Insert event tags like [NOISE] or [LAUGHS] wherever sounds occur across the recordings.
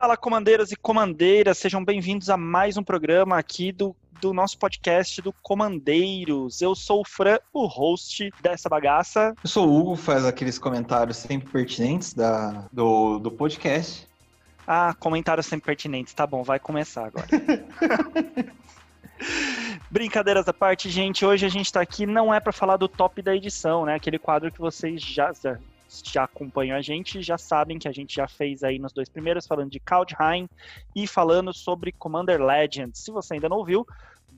Fala, comandeiros e comandeiras, sejam bem-vindos a mais um programa aqui do, do nosso podcast do Comandeiros. Eu sou o Fran, o host dessa bagaça. Eu sou o Hugo, faz aqueles comentários sempre pertinentes da, do, do podcast. Ah, comentários sempre pertinentes, tá bom, vai começar agora. [LAUGHS] Brincadeiras à parte, gente, hoje a gente tá aqui não é para falar do top da edição, né? Aquele quadro que vocês já, já acompanham a gente já sabem que a gente já fez aí nos dois primeiros, falando de Kaldheim e falando sobre Commander Legends. Se você ainda não ouviu,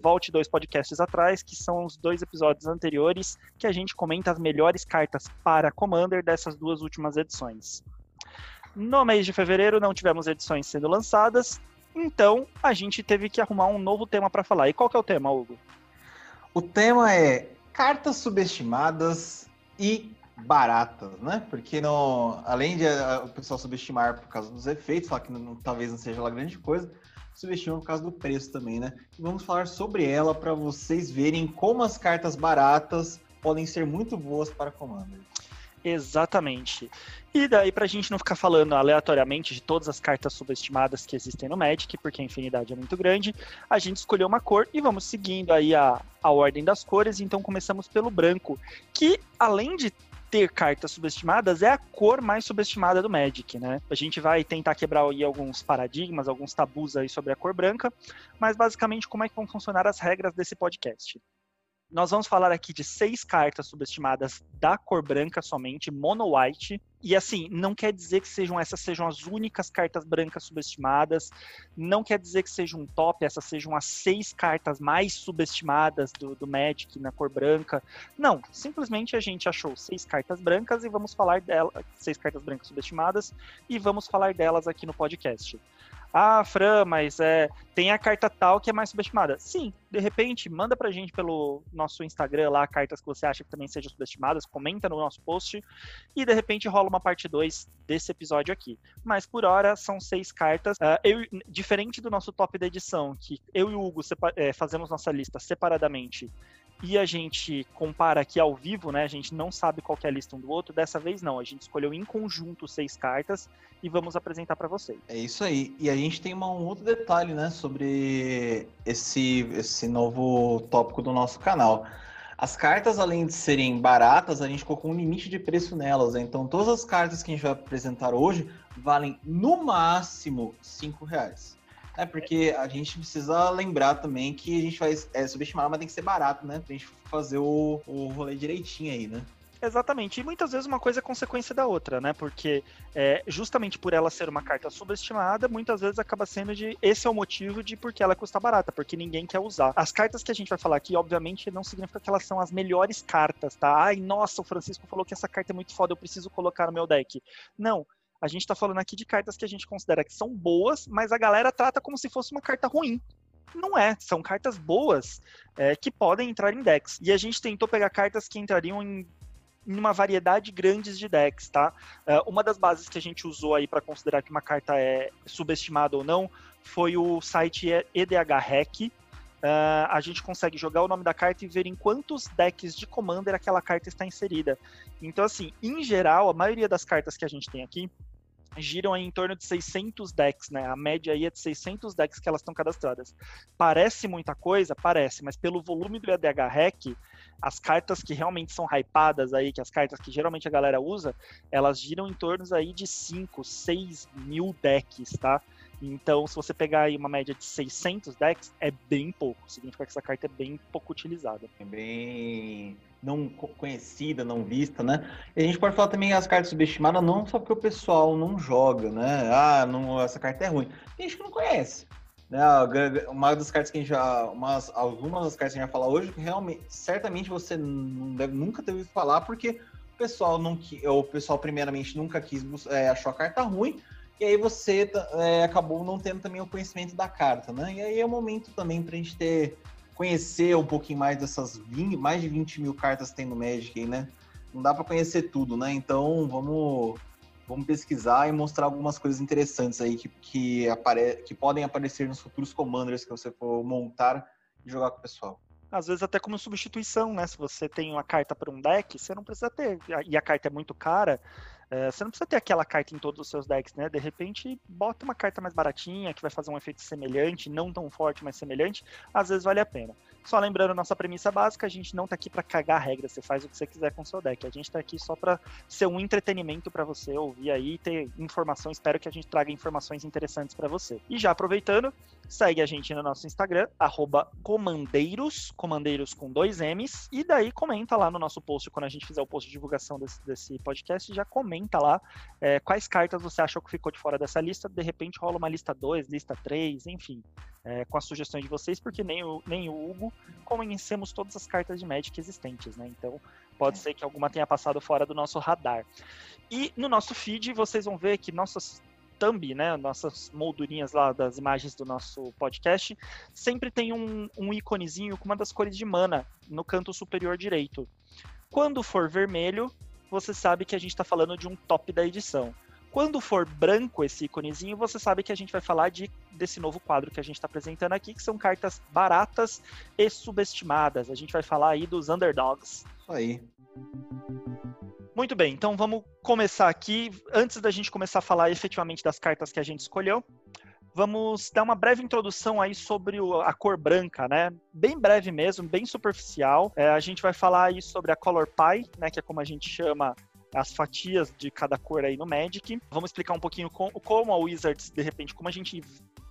volte dois podcasts atrás, que são os dois episódios anteriores, que a gente comenta as melhores cartas para Commander dessas duas últimas edições. No mês de fevereiro não tivemos edições sendo lançadas, então a gente teve que arrumar um novo tema para falar. E qual que é o tema, Hugo? O tema é cartas subestimadas e baratas, né? Porque não, além de a, eh, o pessoal subestimar por causa dos efeitos, falar que não, talvez não seja lá grande coisa, subestimam por causa do preço também, né? E vamos falar sobre ela para vocês verem como as cartas baratas podem ser muito boas para Commander. Exatamente. E daí, pra gente não ficar falando aleatoriamente de todas as cartas subestimadas que existem no Magic, porque a infinidade é muito grande, a gente escolheu uma cor e vamos seguindo aí a, a ordem das cores. Então começamos pelo branco, que além de ter cartas subestimadas é a cor mais subestimada do Magic, né? A gente vai tentar quebrar aí alguns paradigmas, alguns tabus aí sobre a cor branca, mas basicamente como é que vão funcionar as regras desse podcast. Nós vamos falar aqui de seis cartas subestimadas da cor branca somente, mono white. E assim, não quer dizer que sejam essas sejam as únicas cartas brancas subestimadas. Não quer dizer que seja um top, essas sejam as seis cartas mais subestimadas do, do Magic na cor branca. Não, simplesmente a gente achou seis cartas brancas e vamos falar delas, seis cartas brancas subestimadas, e vamos falar delas aqui no podcast. Ah, Fran, mas é, tem a carta tal que é mais subestimada. Sim, de repente, manda pra gente pelo nosso Instagram lá cartas que você acha que também sejam subestimadas, comenta no nosso post e de repente rola uma parte 2 desse episódio aqui. Mas por hora são seis cartas. Uh, eu, diferente do nosso top da edição, que eu e o Hugo é, fazemos nossa lista separadamente e a gente compara aqui ao vivo, né? A gente não sabe qual é a lista um do outro. Dessa vez não, a gente escolheu em conjunto seis cartas e vamos apresentar para vocês. É isso aí. E a gente tem uma, um outro detalhe, né, sobre esse esse novo tópico do nosso canal. As cartas, além de serem baratas, a gente colocou um limite de preço nelas. Né? Então, todas as cartas que a gente vai apresentar hoje valem no máximo cinco reais. É porque a gente precisa lembrar também que a gente vai é, subestimar, mas tem que ser barato, né? Pra gente fazer o, o rolê direitinho aí, né? Exatamente. E muitas vezes uma coisa é consequência da outra, né? Porque é, justamente por ela ser uma carta subestimada, muitas vezes acaba sendo de. Esse é o motivo de porque ela custa barata, porque ninguém quer usar. As cartas que a gente vai falar aqui, obviamente, não significa que elas são as melhores cartas, tá? Ai, nossa, o Francisco falou que essa carta é muito foda, eu preciso colocar no meu deck. Não. A gente está falando aqui de cartas que a gente considera que são boas, mas a galera trata como se fosse uma carta ruim. Não é, são cartas boas é, que podem entrar em decks. E a gente tentou pegar cartas que entrariam em em uma variedade grande de decks, tá? Uh, uma das bases que a gente usou aí para considerar que uma carta é subestimada ou não foi o site EDH Hack. Uh, a gente consegue jogar o nome da carta e ver em quantos decks de Commander aquela carta está inserida. Então, assim, em geral, a maioria das cartas que a gente tem aqui giram em torno de 600 decks, né? A média aí é de 600 decks que elas estão cadastradas. Parece muita coisa? Parece, mas pelo volume do EDH Hack, as cartas que realmente são hypadas aí, que as cartas que geralmente a galera usa, elas giram em torno aí de 5, 6 mil decks, tá? Então, se você pegar aí uma média de 600 decks, é bem pouco. Significa que essa carta é bem pouco utilizada. É bem não conhecida, não vista, né? E a gente pode falar também as cartas subestimadas não só porque o pessoal não joga, né? Ah, não, essa carta é ruim. Tem gente que não conhece. Né? Uma das cartas que a gente já. Umas, algumas das cartas que a gente vai falar hoje, realmente, certamente você não deve, nunca ouvido falar, porque o pessoal não o pessoal primeiramente nunca quis é, achou a carta ruim, e aí você é, acabou não tendo também o conhecimento da carta, né? E aí é o momento também para a gente ter conhecer um pouquinho mais dessas 20, mais de 20 mil cartas que tem no Magic, né? Não dá para conhecer tudo, né? Então vamos, vamos pesquisar e mostrar algumas coisas interessantes aí que, que, apare, que podem aparecer nos futuros commanders que você for montar e jogar com o pessoal. às vezes até como substituição, né? Se você tem uma carta para um deck, você não precisa ter, e a carta é muito cara, é, você não precisa ter aquela carta em todos os seus decks, né? De repente, bota uma carta mais baratinha, que vai fazer um efeito semelhante, não tão forte, mas semelhante, às vezes vale a pena. Só lembrando nossa premissa básica, a gente não tá aqui para cagar regra, você faz o que você quiser com o seu deck. A gente tá aqui só para ser um entretenimento para você ouvir aí, ter informação, espero que a gente traga informações interessantes para você. E já aproveitando, segue a gente no nosso Instagram, comandeiros, comandeiros com dois M's, e daí comenta lá no nosso post, quando a gente fizer o post de divulgação desse, desse podcast, já comenta lá é, quais cartas você achou que ficou de fora dessa lista, de repente rola uma lista 2, lista 3, enfim é, com as sugestões de vocês, porque nem o, nem o Hugo conhecemos todas as cartas de Magic existentes, né? Então pode é. ser que alguma tenha passado fora do nosso radar. E no nosso feed vocês vão ver que nossas thumb, né, nossas moldurinhas lá das imagens do nosso podcast, sempre tem um, um íconezinho com uma das cores de mana no canto superior direito. Quando for vermelho, você sabe que a gente está falando de um top da edição. Quando for branco esse íconezinho, você sabe que a gente vai falar de, desse novo quadro que a gente está apresentando aqui, que são cartas baratas e subestimadas. A gente vai falar aí dos underdogs. Isso aí. Muito bem, então vamos começar aqui. Antes da gente começar a falar efetivamente das cartas que a gente escolheu, vamos dar uma breve introdução aí sobre a cor branca, né? Bem breve mesmo, bem superficial. É, a gente vai falar aí sobre a Color Pie, né? Que é como a gente chama as fatias de cada cor aí no Magic. Vamos explicar um pouquinho com, como a Wizards, de repente, como a gente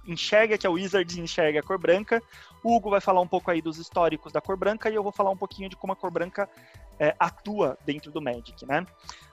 enxerga que a Wizards enxerga a cor branca. O Hugo vai falar um pouco aí dos históricos da cor branca e eu vou falar um pouquinho de como a cor branca é, atua dentro do Magic, né?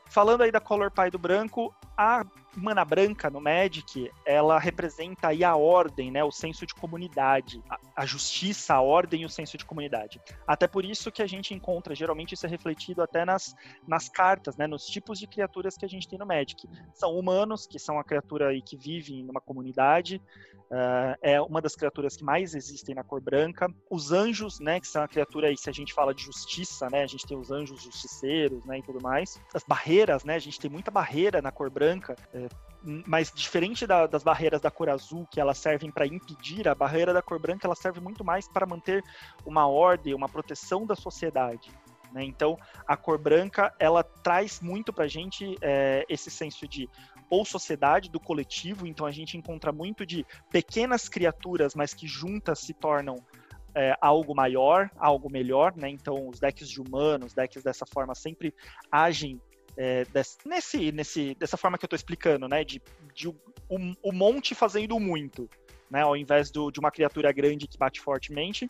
Falando aí da Color Pie do branco, a mana branca no Magic, ela representa aí a ordem, né, o senso de comunidade, a, a, justiça, a ordem e o senso de comunidade. Até por isso que a gente encontra, geralmente isso é refletido até nas, nas cartas, né, nos tipos de criaturas que a gente tem no Magic. São humanos, que são a criatura aí que vive numa comunidade, Uh, é uma das criaturas que mais existem na cor branca. Os anjos, né, que são a criatura aí, se a gente fala de justiça, né, a gente tem os anjos justiceiros, né, e tudo mais. As barreiras, né, a gente tem muita barreira na cor branca, é, mas diferente da, das barreiras da cor azul, que elas servem para impedir, a barreira da cor branca ela serve muito mais para manter uma ordem, uma proteção da sociedade. Né? Então, a cor branca ela traz muito para a gente é, esse senso de ou sociedade do coletivo, então a gente encontra muito de pequenas criaturas, mas que juntas se tornam é, algo maior, algo melhor, né? Então os decks de humanos, decks dessa forma sempre agem é, desse, nesse, nesse, dessa forma que eu estou explicando, né? De, de o, o, monte fazendo muito, né? Ao invés do, de uma criatura grande que bate fortemente.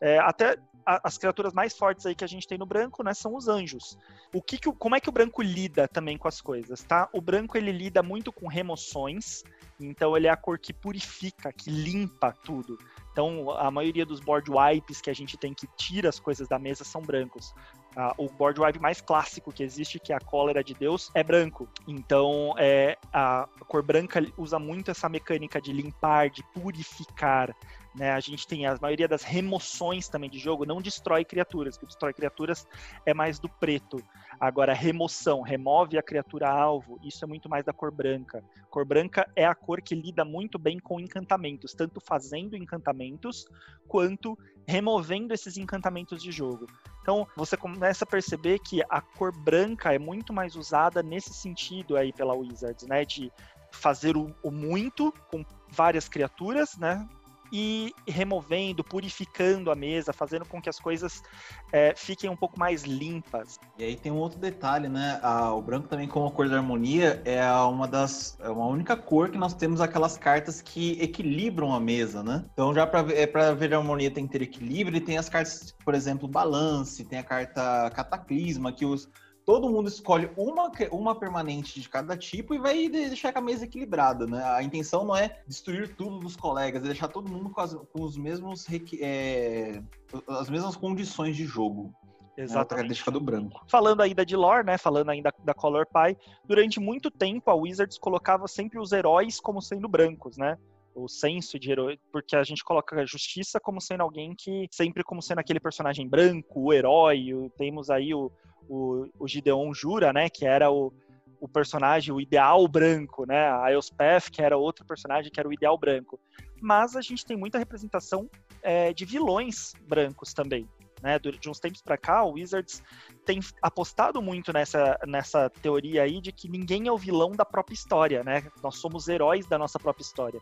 É, até as criaturas mais fortes aí que a gente tem no branco, né, são os anjos. O que, que como é que o branco lida também com as coisas, tá? O branco ele lida muito com remoções, então ele é a cor que purifica, que limpa tudo. Então a maioria dos board wipes que a gente tem que tira as coisas da mesa são brancos. Ah, o board wipe mais clássico que existe, que é a cólera de Deus, é branco. Então, é, a cor branca usa muito essa mecânica de limpar, de purificar, né? A gente tem a maioria das remoções também de jogo, não destrói criaturas, que destrói criaturas é mais do preto. Agora, remoção, remove a criatura alvo, isso é muito mais da cor branca. Cor branca é a cor que lida muito bem com encantamentos, tanto fazendo encantamentos quanto removendo esses encantamentos de jogo. Então, você começa a perceber que a cor branca é muito mais usada nesse sentido aí pela Wizards, né? De fazer o, o muito com várias criaturas, né? E removendo, purificando a mesa, fazendo com que as coisas é, fiquem um pouco mais limpas. E aí tem um outro detalhe, né? O branco também, como cor da harmonia, é uma das. É uma única cor que nós temos aquelas cartas que equilibram a mesa, né? Então, já para é, pra ver a harmonia tem que ter equilíbrio, e tem as cartas, por exemplo, balance, tem a carta cataclisma, que os todo mundo escolhe uma, uma permanente de cada tipo e vai deixar a mesa equilibrada, né? A intenção não é destruir tudo dos colegas, é deixar todo mundo com, as, com os mesmos é, as mesmas condições de jogo. Né? Exatamente. Né? do branco. Falando ainda de lore, né? Falando ainda da Color Pie, durante muito tempo a Wizards colocava sempre os heróis como sendo brancos, né? o senso de herói, porque a gente coloca a justiça como sendo alguém que sempre como sendo aquele personagem branco, o herói, o, temos aí o, o, o Gideon Jura, né, que era o, o personagem, o ideal branco, né, a Elspeth, que era outro personagem que era o ideal branco. Mas a gente tem muita representação é, de vilões brancos também. Né, de uns tempos para cá, o Wizards tem apostado muito nessa, nessa teoria aí de que ninguém é o vilão da própria história, né? Nós somos heróis da nossa própria história.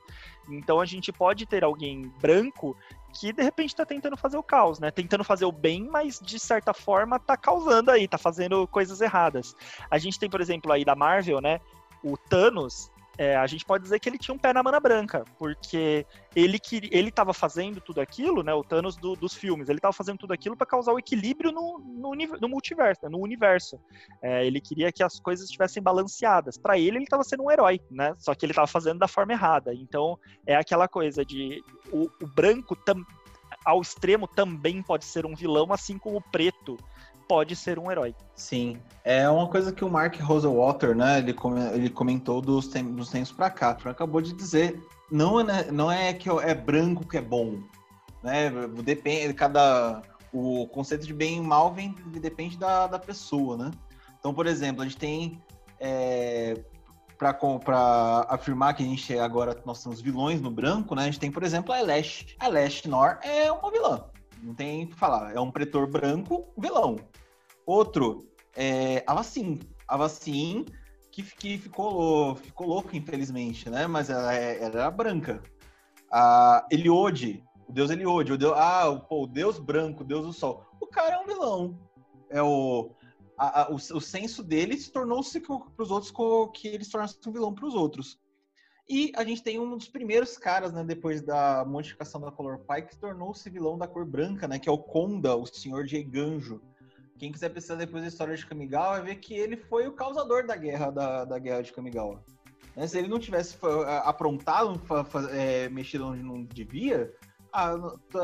Então a gente pode ter alguém branco que de repente está tentando fazer o caos, né? Tentando fazer o bem, mas de certa forma está causando aí, está fazendo coisas erradas. A gente tem, por exemplo, aí da Marvel, né? O Thanos, é, a gente pode dizer que ele tinha um pé na mana branca, porque ele que ele estava fazendo tudo aquilo, né? O Thanos do, dos filmes, ele estava fazendo tudo aquilo para causar o equilíbrio no, no, no multiverso, né, no universo. É, ele queria que as coisas estivessem balanceadas. Para ele, ele estava sendo um herói, né? Só que ele estava fazendo da forma errada. Então é aquela coisa de o, o branco tam, ao extremo também pode ser um vilão, assim como o preto pode ser um herói. Sim, é uma coisa que o Mark Rosewater, né, ele, ele comentou dos, dos tempos para cá. Acabou de dizer, não é, não é que é branco que é bom, né? Depende, cada o conceito de bem e mal vem depende da, da pessoa, né? Então, por exemplo, a gente tem é, para afirmar que a gente agora nós somos vilões no branco, né? A gente tem, por exemplo, a Elash. A Elash Nor é uma vilã. Não tem o que falar. É um pretor branco, vilão. Outro é a Vacin. A Vacin que, que ficou, ficou louco, infelizmente, né? Mas ela, é, ela era branca. A Eliode, o deus Eliode, o deus, ah, pô, o deus branco, o deus do sol. O cara é um vilão. É o, a, a, o, o senso dele se tornou-se para os outros que ele se tornasse um vilão para os outros. E a gente tem um dos primeiros caras, né, depois da modificação da Color Pie, que tornou-se vilão da cor branca, né, que é o Konda, o Senhor de Eganjo. Quem quiser pesquisar depois da história de Kamigawa vai ver que ele foi o causador da guerra da, da guerra de Kamigawa. Né? Se ele não tivesse aprontado, é, mexido onde não devia, ah,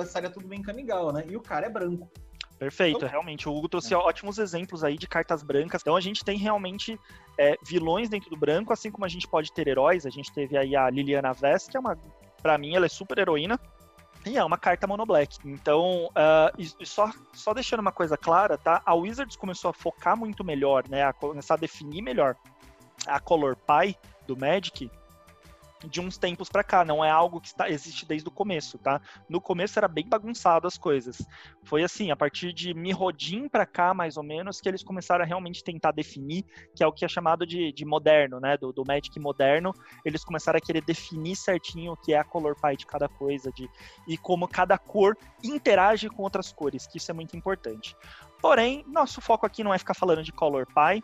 estaria tudo bem em Kamigawa, né? E o cara é branco. Perfeito, então, realmente. O Hugo trouxe é. ótimos exemplos aí de cartas brancas. Então a gente tem realmente é, vilões dentro do branco, assim como a gente pode ter heróis. A gente teve aí a Liliana Vest, que é uma. Pra mim, ela é super heroína. E é uma carta mono black. Então, uh, e só, só deixando uma coisa clara, tá? A Wizards começou a focar muito melhor, né? A começar a definir melhor a Color Pie do Magic de uns tempos para cá, não é algo que está, existe desde o começo, tá? No começo era bem bagunçado as coisas. Foi assim, a partir de Mirrodin para cá, mais ou menos, que eles começaram a realmente tentar definir, que é o que é chamado de, de moderno, né? Do, do Magic moderno, eles começaram a querer definir certinho o que é a color pie de cada coisa, de, e como cada cor interage com outras cores, que isso é muito importante. Porém, nosso foco aqui não é ficar falando de color pie,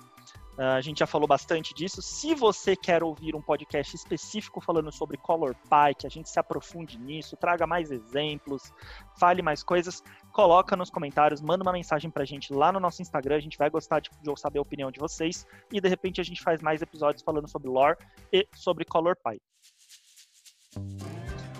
a gente já falou bastante disso. Se você quer ouvir um podcast específico falando sobre Color Pie, que a gente se aprofunde nisso, traga mais exemplos, fale mais coisas, coloca nos comentários, manda uma mensagem pra gente lá no nosso Instagram. A gente vai gostar de, de saber a opinião de vocês. E de repente a gente faz mais episódios falando sobre lore e sobre Color Pie.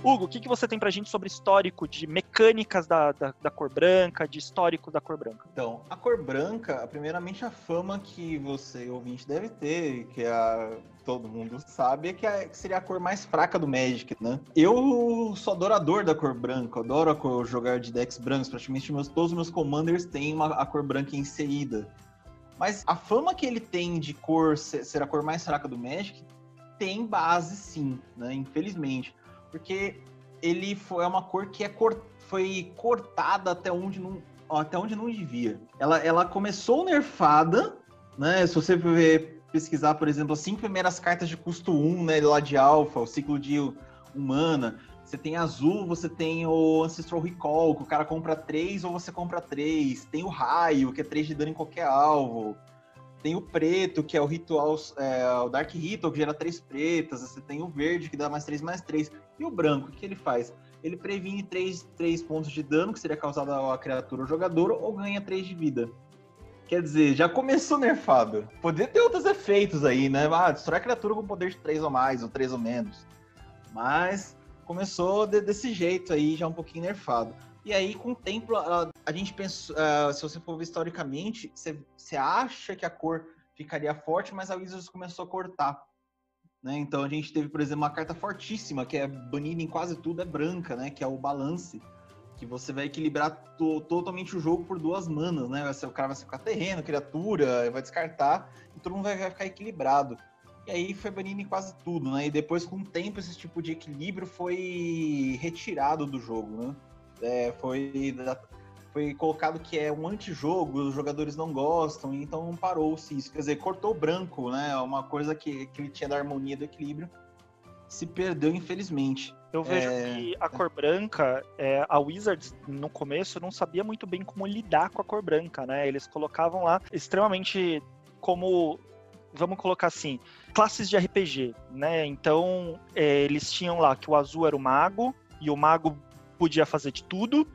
Hugo, o que, que você tem pra gente sobre histórico de mecânicas da, da, da, cor branca, de histórico da cor branca? Então, a cor branca, primeiramente a fama que você, ouvinte, deve ter, que é a, todo mundo sabe, é que, é que, seria a cor mais fraca do Magic, né? Eu sou adorador da cor branca, adoro a cor, jogar de decks brancos, praticamente meus, todos os meus commanders têm uma, a cor branca inserida. Mas a fama que ele tem de cor ser, ser a cor mais fraca do Magic tem base sim, né? Infelizmente porque ele foi é uma cor que é cor, foi cortada até onde não até onde não devia. Ela, ela começou nerfada, né? Se você ver, pesquisar, por exemplo, as cinco primeiras cartas de custo 1, né, lá de alfa, o ciclo de humana, você tem azul, você tem o Ancestral Recall, que o cara compra três ou você compra três. Tem o raio, que é três de dano em qualquer alvo. Tem o preto, que é o ritual, é, o Dark Ritual, que gera três pretas. Você tem o verde, que dá mais três, mais três. E o branco, o que ele faz? Ele previne três, três pontos de dano, que seria causado à criatura ou jogador, ou ganha três de vida. Quer dizer, já começou nerfado. Poderia ter outros efeitos aí, né? Ah, destrói a criatura com poder de três ou mais, ou três ou menos. Mas começou de, desse jeito aí, já um pouquinho nerfado. E aí, com o tempo, a, a gente pensa, uh, se você for ver historicamente, você acha que a cor ficaria forte, mas a Wizards começou a cortar. Né? Então a gente teve, por exemplo, uma carta fortíssima, que é banida em quase tudo, é branca, né? Que é o balance. Que você vai equilibrar to totalmente o jogo por duas manas, né? Vai ser, o cara vai ficar terreno, criatura, vai descartar, e todo mundo vai, vai ficar equilibrado. E aí foi banido em quase tudo, né? E depois, com o tempo, esse tipo de equilíbrio foi retirado do jogo, né? É, foi, foi colocado que é um antijogo, os jogadores não gostam, então parou-se isso. Quer dizer, cortou o branco, né? Uma coisa que, que ele tinha da harmonia do equilíbrio se perdeu, infelizmente. Eu vejo é... que a cor branca, é, a Wizards no começo não sabia muito bem como lidar com a cor branca, né? Eles colocavam lá extremamente como vamos colocar assim, classes de RPG, né? Então, é, eles tinham lá que o azul era o mago, e o mago podia fazer de tudo,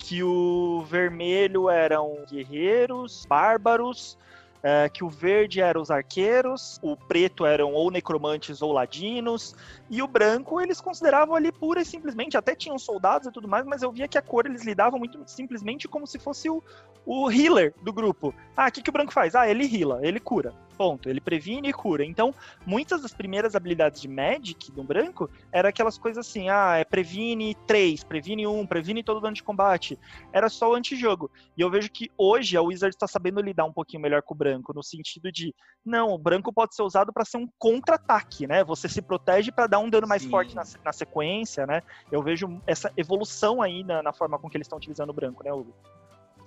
que o vermelho eram guerreiros, bárbaros, é, que o verde eram os arqueiros, o preto eram ou necromantes ou ladinos, e o branco eles consideravam ali pura e simplesmente, até tinham soldados e tudo mais, mas eu via que a cor eles lidavam muito simplesmente como se fosse o, o healer do grupo. Ah, o que, que o branco faz? Ah, ele heala, ele cura. Ponto. Ele previne e cura. Então, muitas das primeiras habilidades de Magic do branco era aquelas coisas assim: ah, é previne 3, previne 1, previne todo dano de combate. Era só o antijogo. E eu vejo que hoje a Wizard está sabendo lidar um pouquinho melhor com o branco, no sentido de, não, o branco pode ser usado para ser um contra-ataque, né? Você se protege para dar um dano mais Sim. forte na, na, sequência, né? Eu vejo essa evolução aí na, na forma com que eles estão utilizando o branco, né, Hugo?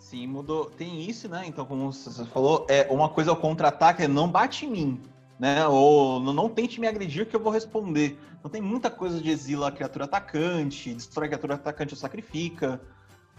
Sim, mudou. Tem isso, né? Então, como você falou, é uma coisa o contra-ataque, é não bate em mim, né? Ou não tente me agredir que eu vou responder. Então tem muita coisa de exila a criatura atacante, destrói a criatura atacante ou sacrifica,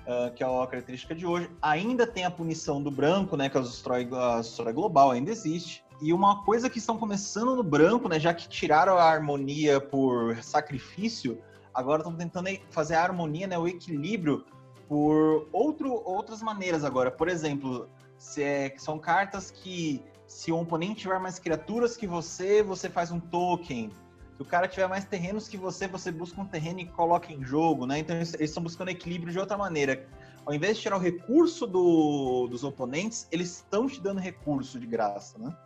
uh, que é a característica de hoje. Ainda tem a punição do branco, né? Que é destrói, a destrói global, ainda existe. E uma coisa que estão começando no branco, né? Já que tiraram a harmonia por sacrifício, agora estão tentando fazer a harmonia, né? O equilíbrio por outro, outras maneiras agora. Por exemplo, se é, são cartas que se o oponente tiver mais criaturas que você, você faz um token. Se o cara tiver mais terrenos que você, você busca um terreno e coloca em jogo, né? Então eles estão buscando equilíbrio de outra maneira. Ao invés de tirar o recurso do, dos oponentes, eles estão te dando recurso de graça, né?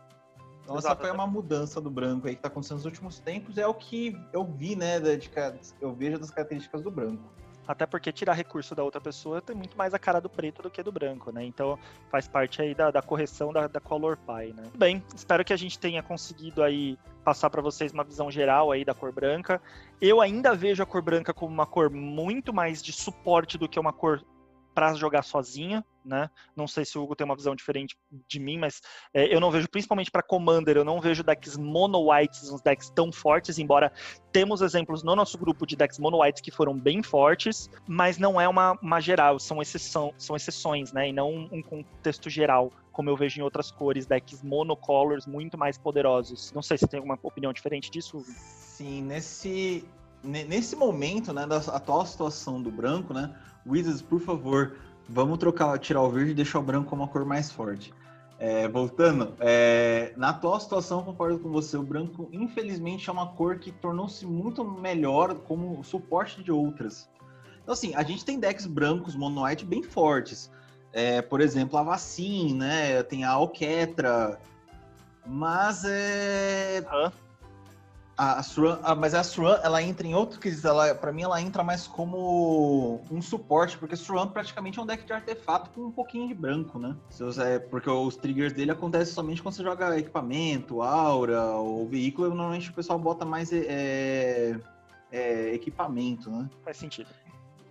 Então essa foi uma mudança do branco aí que está acontecendo nos últimos tempos, é o que eu vi, né, de, de, eu vejo das características do branco. Até porque tirar recurso da outra pessoa tem muito mais a cara do preto do que do branco, né? Então faz parte aí da, da correção da, da Color Pie, né? Bem, espero que a gente tenha conseguido aí passar para vocês uma visão geral aí da cor branca. Eu ainda vejo a cor branca como uma cor muito mais de suporte do que uma cor para jogar sozinha, né? Não sei se o Hugo tem uma visão diferente de mim, mas é, eu não vejo, principalmente para Commander, eu não vejo decks mono-whites, uns decks tão fortes, embora temos exemplos no nosso grupo de decks mono-whites que foram bem fortes, mas não é uma, uma geral, são, exceção, são exceções, né? E não um contexto geral, como eu vejo em outras cores, decks monocolors muito mais poderosos. Não sei se tem alguma opinião diferente disso, Hugo. Sim, nesse, nesse momento, né, da atual situação do branco, né, Wizards, por favor, vamos trocar, tirar o verde e deixar o branco como uma cor mais forte. É, voltando, é, na atual situação, concordo com você, o branco, infelizmente, é uma cor que tornou-se muito melhor como suporte de outras. Então, assim, a gente tem decks brancos mono white bem fortes. É, por exemplo, a Vacin, né? Tem a Alquetra. Mas é. Hã? A, Suran, a, mas a Suran, ela entra em outro quesito. Ela, pra mim, ela entra mais como um suporte, porque Suran praticamente é um deck de artefato com um pouquinho de branco, né? É, porque os triggers dele acontecem somente quando você joga equipamento, aura ou veículo. Normalmente o pessoal bota mais é, é, equipamento, né? Faz sentido.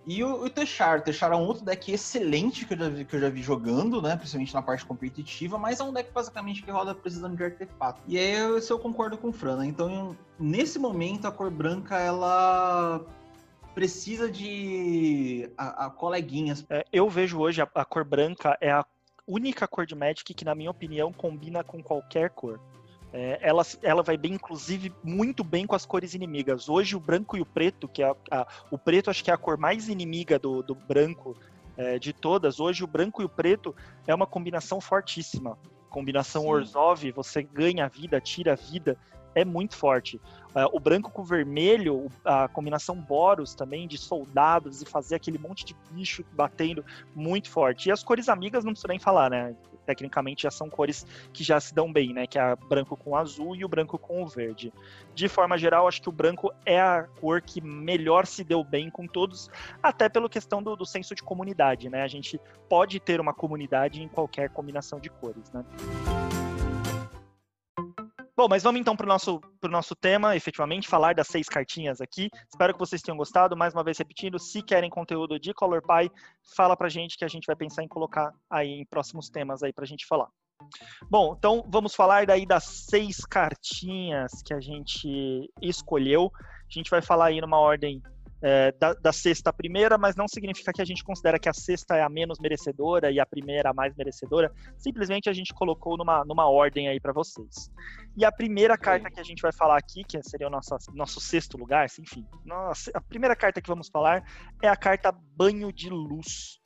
E o, o Techar, o Techar é um outro deck excelente que eu, já vi, que eu já vi jogando, né? Principalmente na parte competitiva, mas é um deck basicamente que roda precisando de artefato. E aí isso eu concordo com o Fran, né? Então, nesse momento, a cor branca, ela precisa de a, a coleguinhas. É, eu vejo hoje a, a cor branca é a única cor de Magic que, na minha opinião, combina com qualquer cor. É, ela, ela vai bem, inclusive, muito bem com as cores inimigas. Hoje, o branco e o preto, que é a, a, o preto acho que é a cor mais inimiga do, do branco é, de todas. Hoje, o branco e o preto é uma combinação fortíssima. Combinação Sim. Orzhov, você ganha vida, tira vida, é muito forte. Uh, o branco com o vermelho, a combinação Boros também, de soldados e fazer aquele monte de bicho batendo muito forte. E as cores amigas não precisa nem falar, né? Tecnicamente já são cores que já se dão bem, né? Que é branco com azul e o branco com o verde. De forma geral, acho que o branco é a cor que melhor se deu bem com todos, até pela questão do, do senso de comunidade, né? A gente pode ter uma comunidade em qualquer combinação de cores, né? Bom, mas vamos então para o nosso, nosso tema, efetivamente, falar das seis cartinhas aqui. Espero que vocês tenham gostado. Mais uma vez repetindo, se querem conteúdo de Color Pie, fala pra gente que a gente vai pensar em colocar aí em próximos temas aí pra gente falar. Bom, então vamos falar daí das seis cartinhas que a gente escolheu. A gente vai falar aí numa ordem é, da, da, sexta à primeira, mas não significa que a gente considera que a sexta é a menos merecedora e a primeira a mais merecedora. Simplesmente a gente colocou numa, numa ordem aí para vocês. E a primeira carta que a gente vai falar aqui, que seria o nosso, nosso sexto lugar, enfim, nossa, a primeira carta que vamos falar é a carta Banho de Luz.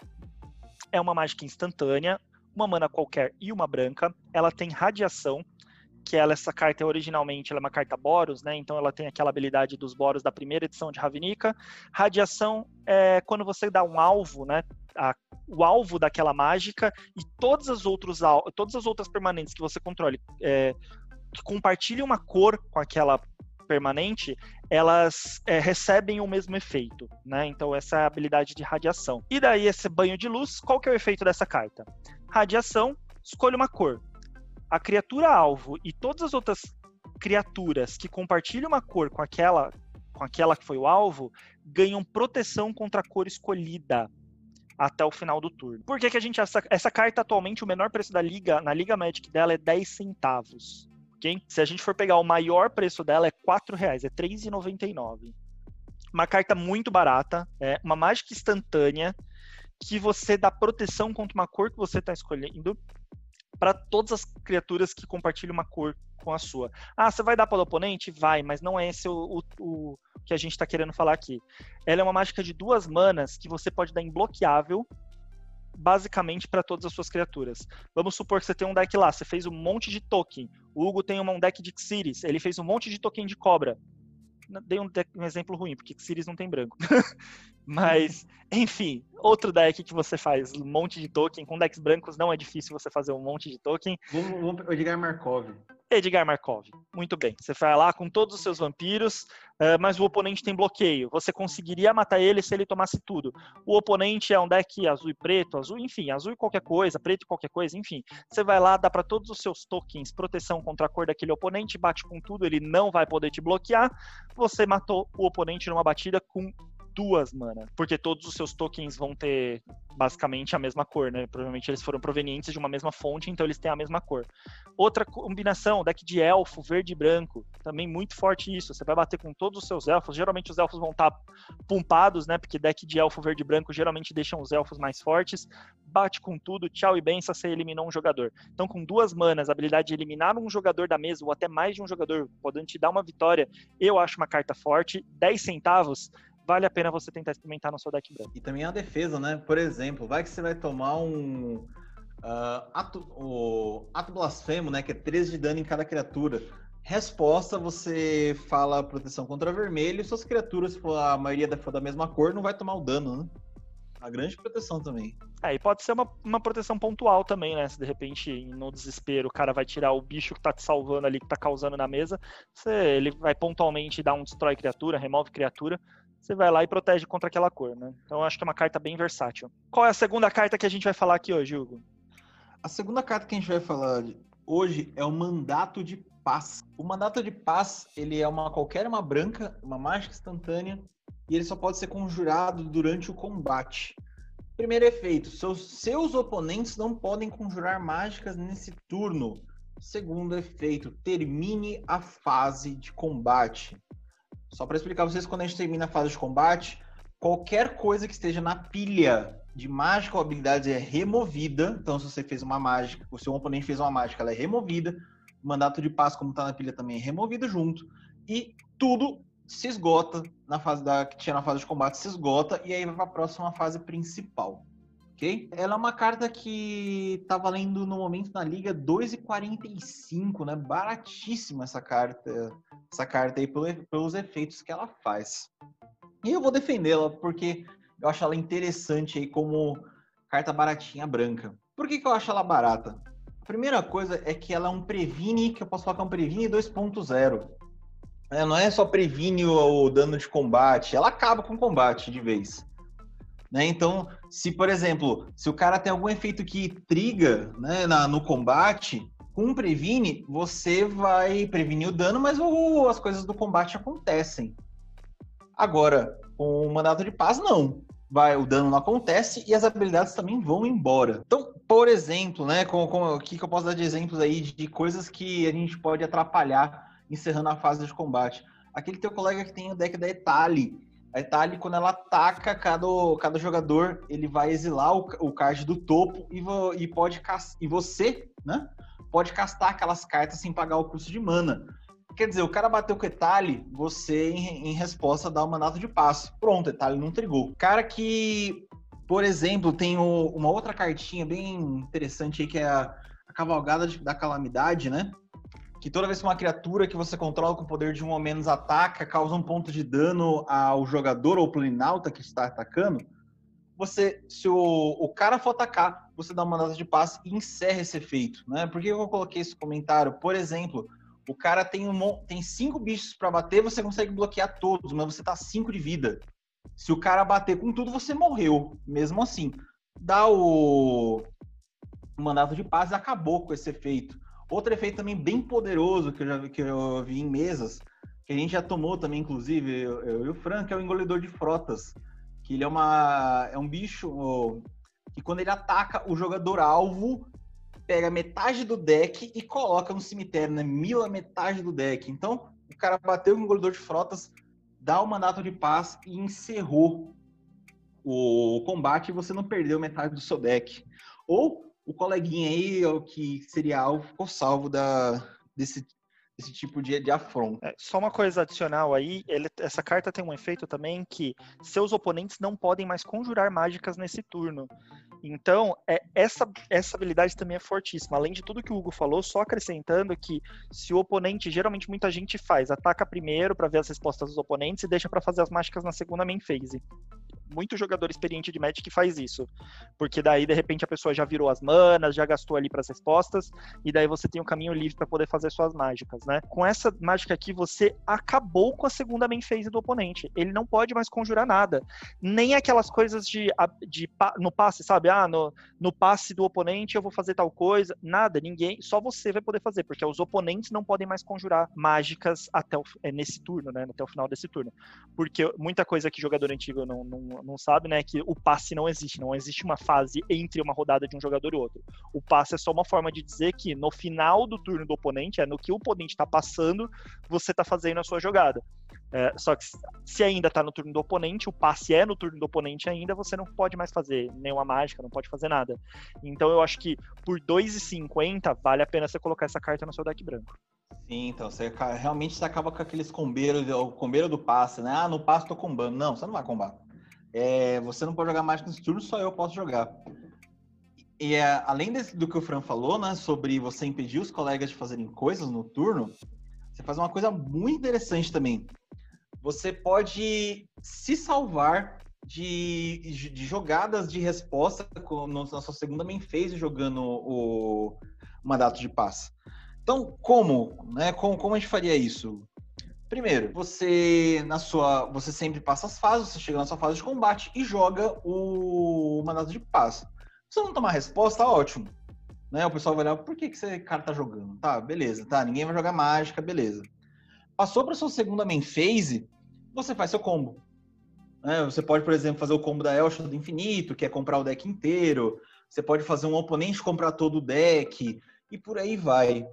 É uma mágica instantânea, uma mana qualquer e uma branca. Ela tem radiação que ela, essa carta é originalmente ela é uma carta Boros, né? Então ela tem aquela habilidade dos Boros da primeira edição de Ravnica. Radiação é quando você dá um alvo, né? A, o alvo daquela mágica e todas as, outros, todas as outras permanentes que você controle é, que compartilham uma cor com aquela permanente, elas é, recebem o mesmo efeito, né? Então essa é a habilidade de radiação. E daí esse banho de luz, qual que é o efeito dessa carta? Radiação, escolha uma cor a criatura alvo e todas as outras criaturas que compartilham uma cor com aquela com aquela que foi o alvo ganham proteção contra a cor escolhida até o final do turno. Por que, que a gente essa, essa carta atualmente o menor preço da liga na liga Magic dela é 10 centavos, ok? Se a gente for pegar o maior preço dela é 4 reais, é 3,99. Uma carta muito barata, é uma mágica instantânea que você dá proteção contra uma cor que você está escolhendo para todas as criaturas que compartilham uma cor com a sua. Ah, você vai dar para o oponente? Vai, mas não é esse o, o, o que a gente está querendo falar aqui. Ela é uma mágica de duas manas que você pode dar imbloqueável basicamente para todas as suas criaturas. Vamos supor que você tem um deck lá, você fez um monte de token. O Hugo tem um deck de Xiris, ele fez um monte de token de cobra. Dei um, um exemplo ruim, porque Xiris não tem branco. [LAUGHS] Mas, enfim, outro deck que você faz um monte de token. Com decks brancos não é difícil você fazer um monte de token. Vamos, vamos Edgar Markov. Edgar Markov. Muito bem. Você vai lá com todos os seus vampiros, uh, mas o oponente tem bloqueio. Você conseguiria matar ele se ele tomasse tudo. O oponente é um deck azul e preto, azul, enfim, azul e qualquer coisa, preto e qualquer coisa, enfim. Você vai lá, dá para todos os seus tokens proteção contra a cor daquele oponente, bate com tudo, ele não vai poder te bloquear. Você matou o oponente numa batida com duas mana, porque todos os seus tokens vão ter basicamente a mesma cor, né? Provavelmente eles foram provenientes de uma mesma fonte, então eles têm a mesma cor. Outra combinação, deck de elfo, verde e branco, também muito forte isso. Você vai bater com todos os seus elfos. Geralmente os elfos vão estar tá pumpados, né? Porque deck de elfo, verde e branco geralmente deixam os elfos mais fortes. Bate com tudo, tchau e benção, você eliminou um jogador. Então, com duas manas, a habilidade de eliminar um jogador da mesa, ou até mais de um jogador, podendo te dar uma vitória, eu acho uma carta forte. 10 centavos, vale a pena você tentar experimentar no seu deck branco. E também a defesa, né? Por exemplo, vai que você vai tomar um uh, ato, o ato blasfemo, né? Que é 13 de dano em cada criatura. Resposta, você fala proteção contra vermelho, suas criaturas, a maioria for da mesma cor, não vai tomar o dano, né? A grande proteção também. É, e pode ser uma, uma proteção pontual também, né? Se de repente, no desespero, o cara vai tirar o bicho que tá te salvando ali, que tá causando na mesa, você, ele vai pontualmente dar um destrói criatura, remove criatura, você vai lá e protege contra aquela cor, né? Então acho que é uma carta bem versátil. Qual é a segunda carta que a gente vai falar aqui hoje, Hugo? A segunda carta que a gente vai falar hoje é o Mandato de Paz. O Mandato de Paz, ele é uma qualquer uma branca, uma mágica instantânea, e ele só pode ser conjurado durante o combate. Primeiro efeito, seus, seus oponentes não podem conjurar mágicas nesse turno. Segundo efeito, termine a fase de combate. Só para explicar vocês, quando a gente termina a fase de combate, qualquer coisa que esteja na pilha de mágica ou habilidades é removida. Então, se você fez uma mágica, o seu oponente fez uma mágica, ela é removida. O mandato de paz, como está na pilha, também é removido junto. E tudo se esgota na fase da que tinha na fase de combate, se esgota e aí vai para a próxima fase principal. Ok? Ela é uma carta que tá valendo no momento na liga 2,45, né? Baratíssima essa carta essa carta aí pelos efeitos que ela faz. E eu vou defendê-la porque eu acho ela interessante aí como carta baratinha branca. Por que, que eu acho ela barata? A primeira coisa é que ela é um previne, que eu posso falar que é um previne 2.0. É, não é só previne o dano de combate, ela acaba com o combate de vez. Né? Então, se, por exemplo, se o cara tem algum efeito que triga né, na, no combate, Com um previne, você vai prevenir o dano, mas as coisas do combate acontecem. Agora, com o mandato de paz, não. Vai, o dano não acontece e as habilidades também vão embora. Então, por exemplo, né, com, com, o que, que eu posso dar de exemplos aí de coisas que a gente pode atrapalhar encerrando a fase de combate? Aquele teu colega que tem o deck da Etali. A Etali, quando ela ataca cada, cada jogador, ele vai exilar o, o card do topo e, vo, e pode e você, né, pode castar aquelas cartas sem pagar o custo de mana. Quer dizer, o cara bateu com o Etali, você, em, em resposta, dá o mandato de passo. Pronto, Etali não trigou. Cara que, por exemplo, tem o, uma outra cartinha bem interessante aí, que é a, a Cavalgada de, da Calamidade, né? Que toda vez que uma criatura que você controla com o poder de um ou menos ataca, causa um ponto de dano ao jogador ou planinauta que está atacando, você, se o, o cara for atacar, você dá uma nota de passe e encerra esse efeito, né? Por que eu coloquei esse comentário? Por exemplo, o cara tem, um, tem cinco bichos para bater, você consegue bloquear todos, mas você tá cinco de vida. Se o cara bater com tudo, você morreu, mesmo assim. Dá o, o mandato de paz e acabou com esse efeito. Outro efeito também bem poderoso que eu já que eu vi em mesas, que a gente já tomou também, inclusive, eu, eu e o Frank, é o engolidor de frotas. Que ele é uma. É um bicho que quando ele ataca o jogador alvo, pega metade do deck e coloca no cemitério, né? Mila metade do deck. Então, o cara bateu o engolidor de frotas, dá o mandato de paz e encerrou o combate e você não perdeu metade do seu deck. Ou o coleguinha aí, o que seria alvo, ficou salvo da, desse, esse tipo de, de afronta. É, só uma coisa adicional aí, ele, essa carta tem um efeito também que seus oponentes não podem mais conjurar mágicas nesse turno. Então, é, essa, essa habilidade também é fortíssima. Além de tudo que o Hugo falou, só acrescentando que se o oponente, geralmente muita gente faz, ataca primeiro para ver as respostas dos oponentes e deixa para fazer as mágicas na segunda main phase muito jogador experiente de Magic faz isso. Porque daí, de repente, a pessoa já virou as manas, já gastou ali para as respostas, e daí você tem um caminho livre para poder fazer suas mágicas, né? Com essa mágica aqui, você acabou com a segunda main phase do oponente. Ele não pode mais conjurar nada. Nem aquelas coisas de, de no passe, sabe? Ah, no, no passe do oponente eu vou fazer tal coisa. Nada, ninguém, só você vai poder fazer, porque os oponentes não podem mais conjurar mágicas até o, é, nesse turno, né? Até o final desse turno. Porque muita coisa que jogador antigo não, não não sabe, né, que o passe não existe, não existe uma fase entre uma rodada de um jogador e outro. O passe é só uma forma de dizer que no final do turno do oponente, é no que o oponente está passando, você está fazendo a sua jogada. É, só que se ainda está no turno do oponente, o passe é no turno do oponente ainda, você não pode mais fazer nenhuma mágica, não pode fazer nada. Então eu acho que por 2,50 vale a pena você colocar essa carta no seu deck branco. Sim, então você realmente você acaba com aqueles combeiros, o combeiro do passe, né? Ah, no passe tô combando. Não, você não vai combar. É, você não pode jogar mágica nesse turno, só eu posso jogar. E é, além desse, do que o Fran falou, né, sobre você impedir os colegas de fazerem coisas no turno, você faz uma coisa muito interessante também. Você pode se salvar de, de jogadas de resposta na sua segunda main phase jogando o mandato de paz. Então, como, né? Como, como a gente faria isso? Primeiro, você na sua, você sempre passa as fases, você chega na sua fase de combate e joga o mandato de paz. Se você não tomar resposta, ótimo. Né? O pessoal vai olhar, por que, que esse cara tá jogando? Tá, beleza, tá, ninguém vai jogar mágica, beleza. Passou para sua segunda main phase, você faz seu combo. Né? Você pode, por exemplo, fazer o combo da Elsha do Infinito, que é comprar o deck inteiro. Você pode fazer um oponente comprar todo o deck, e por aí vai.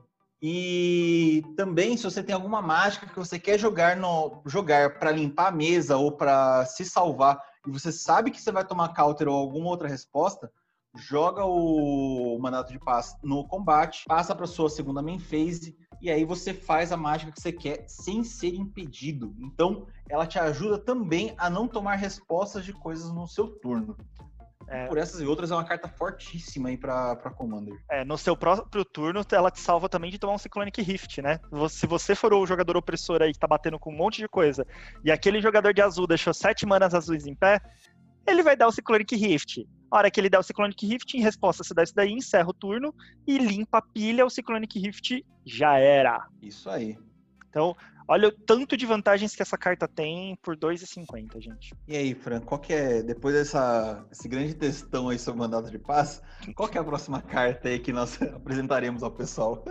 E também, se você tem alguma mágica que você quer jogar no jogar para limpar a mesa ou para se salvar, e você sabe que você vai tomar counter ou alguma outra resposta, joga o mandato de paz no combate, passa para sua segunda main phase e aí você faz a mágica que você quer sem ser impedido. Então, ela te ajuda também a não tomar respostas de coisas no seu turno. É, Por essas e outras, é uma carta fortíssima aí pra, pra Commander. É, no seu próprio turno, ela te salva também de tomar um Cyclonic Rift, né? Se você for o jogador opressor aí que tá batendo com um monte de coisa, e aquele jogador de azul deixou sete manas azuis em pé, ele vai dar o Cyclonic Rift. A hora que ele der o Cyclonic Rift, em resposta, você dá isso daí, encerra o turno e limpa a pilha, o Cyclonic Rift já era. Isso aí. Então, Olha o tanto de vantagens que essa carta tem por 2,50, gente. E aí, Fran, qual que é, depois dessa, esse grande textão aí sobre mandato de paz, qual que é a próxima carta aí que nós [LAUGHS] apresentaremos ao pessoal?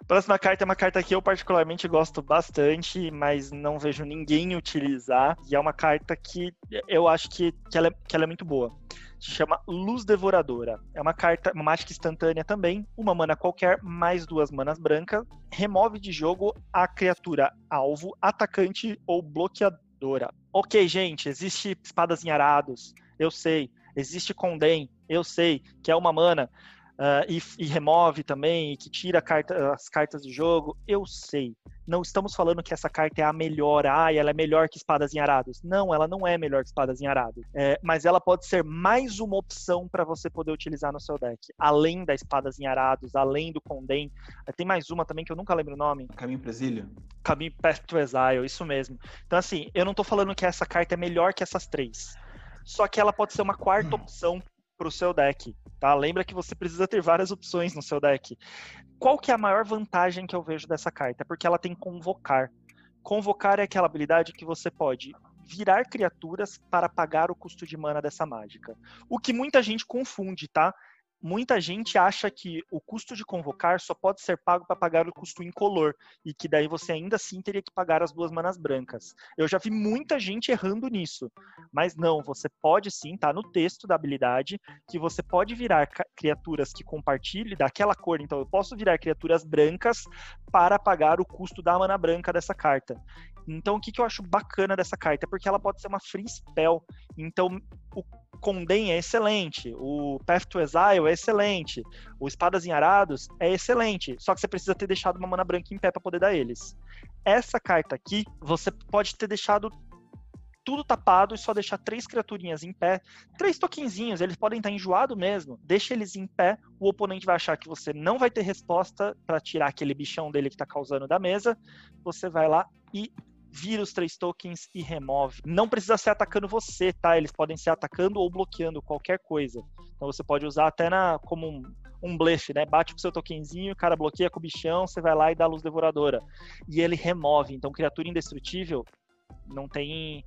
A [LAUGHS] próxima carta é uma carta que eu particularmente gosto bastante, mas não vejo ninguém utilizar. E é uma carta que eu acho que, que, ela, é, que ela é muito boa chama Luz Devoradora. É uma carta, uma mágica instantânea também, uma mana qualquer, mais duas manas brancas, remove de jogo a criatura alvo, atacante ou bloqueadora. Ok, gente, existe espadas em arados, eu sei. Existe Condem, eu sei, que é uma mana uh, e, e, remove também, e que tira carta, as cartas do jogo, eu sei. Não estamos falando que essa carta é a melhor, ah, ela é melhor que espadas em arados. Não, ela não é melhor que espadas em arados. É, mas ela pode ser mais uma opção para você poder utilizar no seu deck. Além da espadas em arados, além do Condem. Tem mais uma também que eu nunca lembro o nome. Caminho Presílio? Caminho Path to Exile, isso mesmo. Então, assim, eu não estou falando que essa carta é melhor que essas três. Só que ela pode ser uma quarta hum. opção para o seu deck, tá? Lembra que você precisa ter várias opções no seu deck. Qual que é a maior vantagem que eu vejo dessa carta? Porque ela tem convocar. Convocar é aquela habilidade que você pode virar criaturas para pagar o custo de mana dessa mágica. O que muita gente confunde, tá? Muita gente acha que o custo de convocar só pode ser pago para pagar o custo incolor e que daí você ainda assim teria que pagar as duas manas brancas. Eu já vi muita gente errando nisso, mas não, você pode sim, tá no texto da habilidade que você pode virar criaturas que compartilhem daquela cor, então eu posso virar criaturas brancas para pagar o custo da mana branca dessa carta. Então, o que, que eu acho bacana dessa carta? É porque ela pode ser uma free spell. Então, o Condem é excelente, o Path to Exile é excelente, o Espadas em Arados é excelente, só que você precisa ter deixado uma mana branca em pé para poder dar eles. Essa carta aqui, você pode ter deixado tudo tapado e só deixar três criaturinhas em pé, três toquinzinhos, eles podem estar enjoados mesmo. Deixa eles em pé, o oponente vai achar que você não vai ter resposta para tirar aquele bichão dele que está causando da mesa. Você vai lá e vira os três tokens e remove. Não precisa ser atacando você, tá? Eles podem ser atacando ou bloqueando qualquer coisa. Então você pode usar até na, como um, um blefe, né? Bate com seu tokenzinho, o cara bloqueia com o bichão, você vai lá e dá a luz devoradora. E ele remove. Então, criatura indestrutível não tem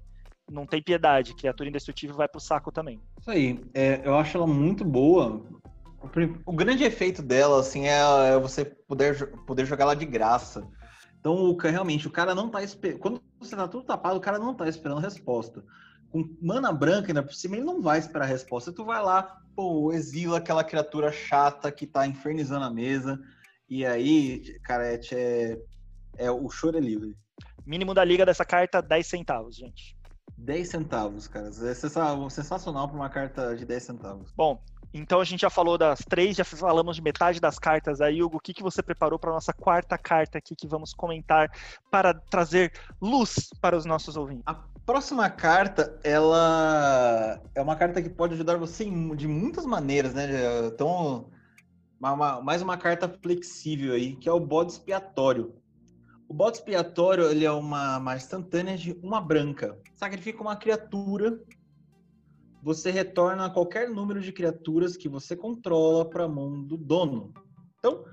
não tem piedade. Criatura indestrutível vai pro saco também. Isso aí. É, eu acho ela muito boa. O grande efeito dela, assim, é, é você poder, poder jogar ela de graça. Então, o, realmente, o cara não tá esperando. Quando você tá tudo tapado, o cara não tá esperando resposta. Com mana branca ainda por cima, ele não vai esperar a resposta. Tu vai lá, pô, exila aquela criatura chata que tá infernizando a mesa. E aí, cara, é, é o choro é livre. Mínimo da liga dessa carta, 10 centavos, gente. 10 centavos, cara. É sensacional para uma carta de 10 centavos. Bom, então a gente já falou das três, já falamos de metade das cartas aí, Hugo. O que, que você preparou para a nossa quarta carta aqui que vamos comentar para trazer luz para os nossos ouvintes? A próxima carta, ela é uma carta que pode ajudar você de muitas maneiras, né? Então, uma, mais uma carta flexível aí, que é o bode expiatório. O bode expiatório ele é uma, uma instantânea de uma branca. Sacrifica uma criatura você retorna qualquer número de criaturas que você controla para a mão do dono. Então,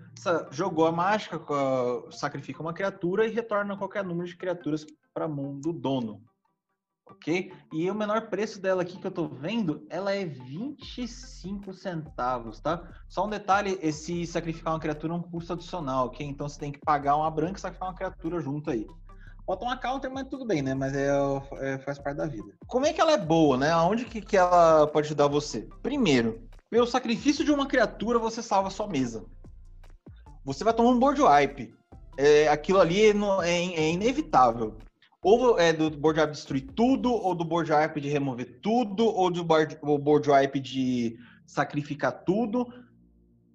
jogou a mágica, sacrifica uma criatura e retorna qualquer número de criaturas para a mão do dono. Ok? E o menor preço dela aqui que eu estou vendo, ela é 25 centavos, tá? Só um detalhe, esse sacrificar uma criatura é um custo adicional, ok? Então você tem que pagar uma branca e sacrificar uma criatura junto aí. Bota uma counter, mas tudo bem, né? Mas é, é, faz parte da vida. Como é que ela é boa, né? Aonde que, que ela pode ajudar você? Primeiro, pelo sacrifício de uma criatura, você salva sua mesa. Você vai tomar um board wipe. É, aquilo ali é, é, é, inevitável. Ou é do board wipe destruir tudo, ou do board wipe de remover tudo, ou do board, board wipe de sacrificar tudo.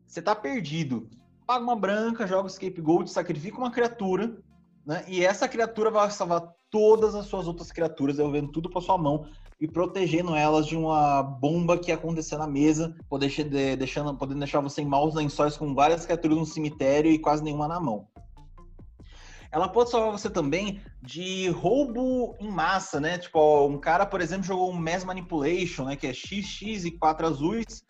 Você tá perdido. Paga uma branca, joga o scapegoat, sacrifica uma criatura né? E essa criatura vai salvar todas as suas outras criaturas, devolvendo tudo para sua mão e protegendo elas de uma bomba que ia acontecer na mesa, poder deixando, podendo deixar você em maus lençóis com várias criaturas no cemitério e quase nenhuma na mão. Ela pode salvar você também de roubo em massa, né? Tipo, um cara, por exemplo, jogou um Mass Manipulation, né? Que é XX e 4 azuis.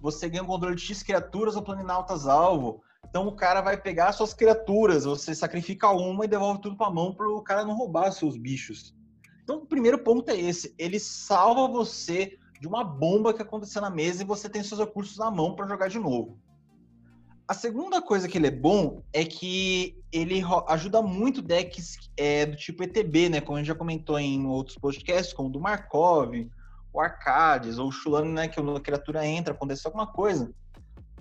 Você ganha o controle de X criaturas ou planaltas alvo Então o cara vai pegar suas criaturas, você sacrifica uma e devolve tudo pra mão para o cara não roubar seus bichos. Então o primeiro ponto é esse, ele salva você de uma bomba que aconteceu na mesa e você tem seus recursos na mão para jogar de novo. A segunda coisa que ele é bom é que ele ajuda muito decks é, do tipo ETB, né? Como a gente já comentou em outros podcasts, como o do Markov, o Arcades, ou o Shulane, né? Que a criatura entra, acontece alguma coisa.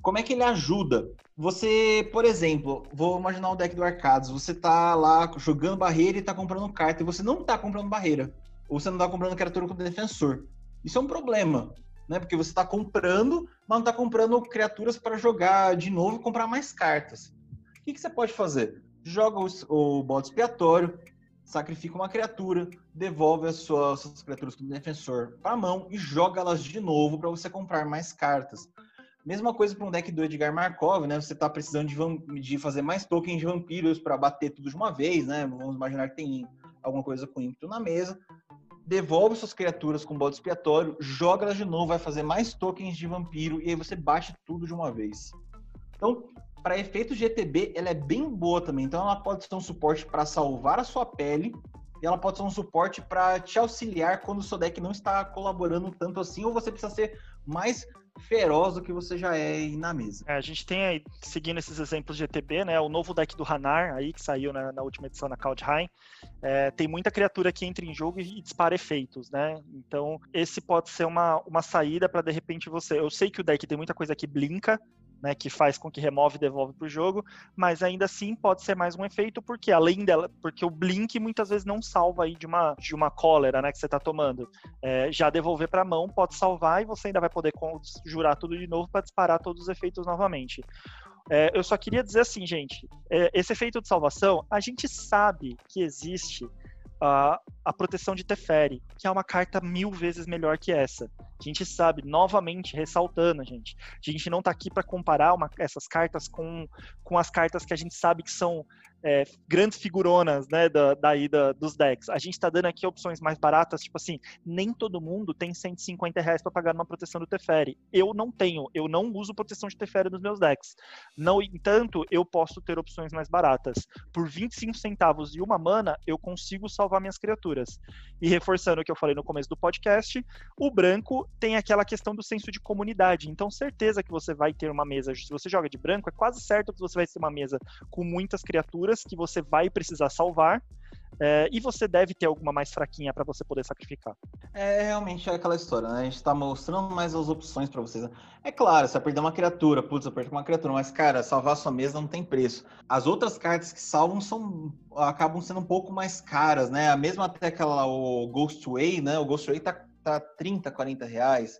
Como é que ele ajuda? Você, por exemplo, vou imaginar o deck do Arcades. Você tá lá jogando barreira e tá comprando carta, e você não tá comprando barreira. Ou você não tá comprando criatura com defensor. Isso é um problema né? Porque você está comprando, mas não está comprando criaturas para jogar de novo e comprar mais cartas. O que, que você pode fazer? Joga o, bode expiatório, sacrifica uma criatura, devolve as suas, suas criaturas como defensor para a mão e joga elas de novo para você comprar mais cartas. Mesma coisa para um deck do Edgar Markov, né? Você está precisando de, de, fazer mais tokens de vampiros para bater tudo de uma vez, né? Vamos imaginar que tem alguma coisa com ímpeto na mesa devolve suas criaturas com bode expiatório, joga elas de novo, vai fazer mais tokens de vampiro e aí você bate tudo de uma vez. Então, para efeitos de ETB, ela é bem boa também. Então, ela pode ser um suporte para salvar a sua pele e ela pode ser um suporte para te auxiliar quando o seu deck não está colaborando tanto assim ou você precisa ser mais feroz do que você já é aí na mesa. É, a gente tem aí, seguindo esses exemplos de ETB, né, o novo deck do Hanar, aí, que saiu na, na última edição na Kaldheim, é, tem muita criatura que entra em jogo e dispara efeitos, né? Então, esse pode ser uma, uma saída para de repente você. Eu sei que o deck tem muita coisa que blinka, né, que faz com que remove e devolve para o jogo, mas ainda assim pode ser mais um efeito, porque além dela, porque o Blink muitas vezes não salva aí de uma, de uma cólera né, que você está tomando. É, já devolver para a mão pode salvar e você ainda vai poder jurar tudo de novo para disparar todos os efeitos novamente. É, eu só queria dizer assim, gente, é, esse efeito de salvação, a gente sabe que existe a, a proteção de Teferi, que é uma carta mil vezes melhor que essa. A gente sabe, novamente, ressaltando, gente, a gente não está aqui para comparar uma, essas cartas com, com as cartas que a gente sabe que são é, grandes figuronas, né, da, daí da, dos decks. A gente está dando aqui opções mais baratas, tipo assim, nem todo mundo tem 150 reais para pagar numa proteção do Teferi. Eu não tenho, eu não uso proteção de Teferi nos meus decks. No entanto, eu posso ter opções mais baratas. Por 25 centavos e uma mana, eu consigo salvar minhas criaturas. E reforçando o que eu falei no começo do podcast, o branco tem aquela questão do senso de comunidade. Então, certeza que você vai ter uma mesa, se você joga de branco, é quase certo que você vai ter uma mesa com muitas criaturas que você vai precisar salvar. É, e você deve ter alguma mais fraquinha para você poder sacrificar. É realmente é aquela história, né? A gente tá mostrando mais as opções para vocês. É claro, você perder uma criatura, putz, eu perdi uma criatura, mas cara, salvar sua mesa não tem preço. As outras cartas que salvam são acabam sendo um pouco mais caras, né? A mesma até aquela o Ghostway, né? O Ghostway tá, tá 30, 40 reais.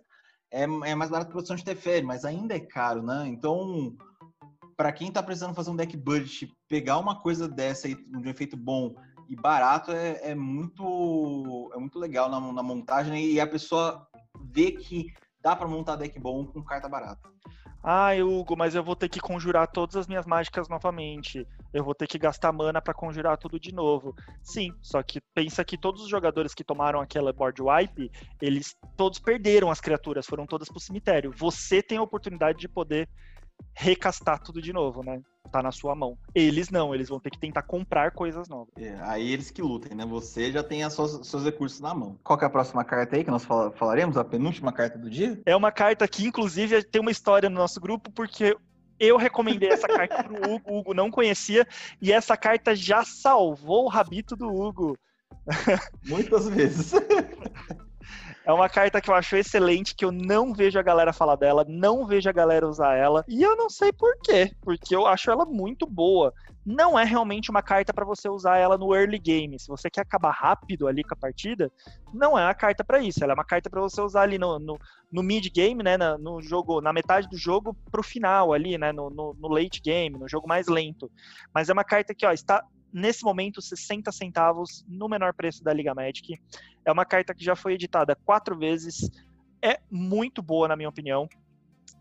É, é mais barato a produção de Teferi, mas ainda é caro, né? Então, para quem está precisando fazer um deck budget, pegar uma coisa dessa aí, de um efeito bom e barato é, é muito é muito legal na, na, montagem e a pessoa vê que dá para montar deck bom com carta barata. Ah, Hugo, mas eu vou ter que conjurar todas as minhas mágicas novamente. Eu vou ter que gastar mana para conjurar tudo de novo. Sim, só que pensa que todos os jogadores que tomaram aquela board wipe, eles todos perderam as criaturas, foram todas pro cemitério. Você tem a oportunidade de poder recastar tudo de novo, né? Tá na sua mão. Eles não, eles vão ter que tentar comprar coisas novas. É, aí eles que lutem, né? Você já tem os seus recursos na mão. Qual é a próxima carta aí que nós falaremos? A penúltima carta do dia? É uma carta que, inclusive, tem uma história no nosso grupo, porque eu recomendei essa carta pro Hugo, o Hugo não conhecia, e essa carta já salvou o rabito do Hugo. Muitas vezes. [LAUGHS] É uma carta que eu acho excelente, que eu não vejo a galera falar dela, não vejo a galera usar ela. E eu não sei por quê, porque eu acho ela muito boa. Não é realmente uma carta para você usar ela no early game. Se você quer acabar rápido ali com a partida, não é a carta para isso. Ela é uma carta para você usar ali no, no, no mid game, né, no jogo, na metade do jogo pro final ali, né, no, no, no late game, no jogo mais lento. Mas é uma carta que ó, está nesse momento 60 centavos no menor preço da Liga Magic. É uma carta que já foi editada quatro vezes, é muito boa na minha opinião,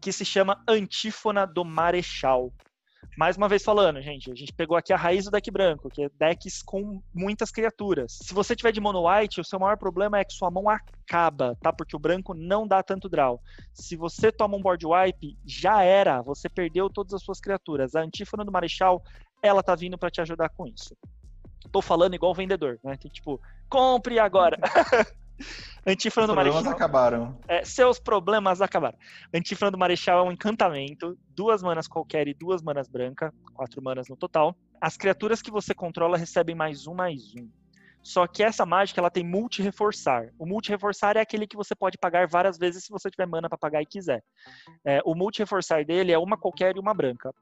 que se chama Antífona do Marechal. mais uma vez falando, gente, a gente pegou aqui a raiz do deck branco, que é decks com muitas criaturas. Se você tiver de mono white, o seu maior problema é que sua mão acaba, tá? Porque o branco não dá tanto draw. Se você toma um board wipe, já era, você perdeu todas as suas criaturas. A antífona do Marechal, ela tá vindo para te ajudar com isso. Tô falando igual vendedor, né? Tem tipo, compre agora. [LAUGHS] Antífona do Marechal. Problemas acabaram. É, seus problemas acabaram. Antífona do Marechal é um encantamento, duas manas qualquer e duas manas branca, quatro manas no total. As criaturas que você controla recebem mais um, mais um. Só que essa mágica ela tem multi-reforçar. O multi-reforçar é aquele que você pode pagar várias vezes se você tiver mana para pagar e quiser. É, o multi-reforçar dele é uma qualquer e uma branca.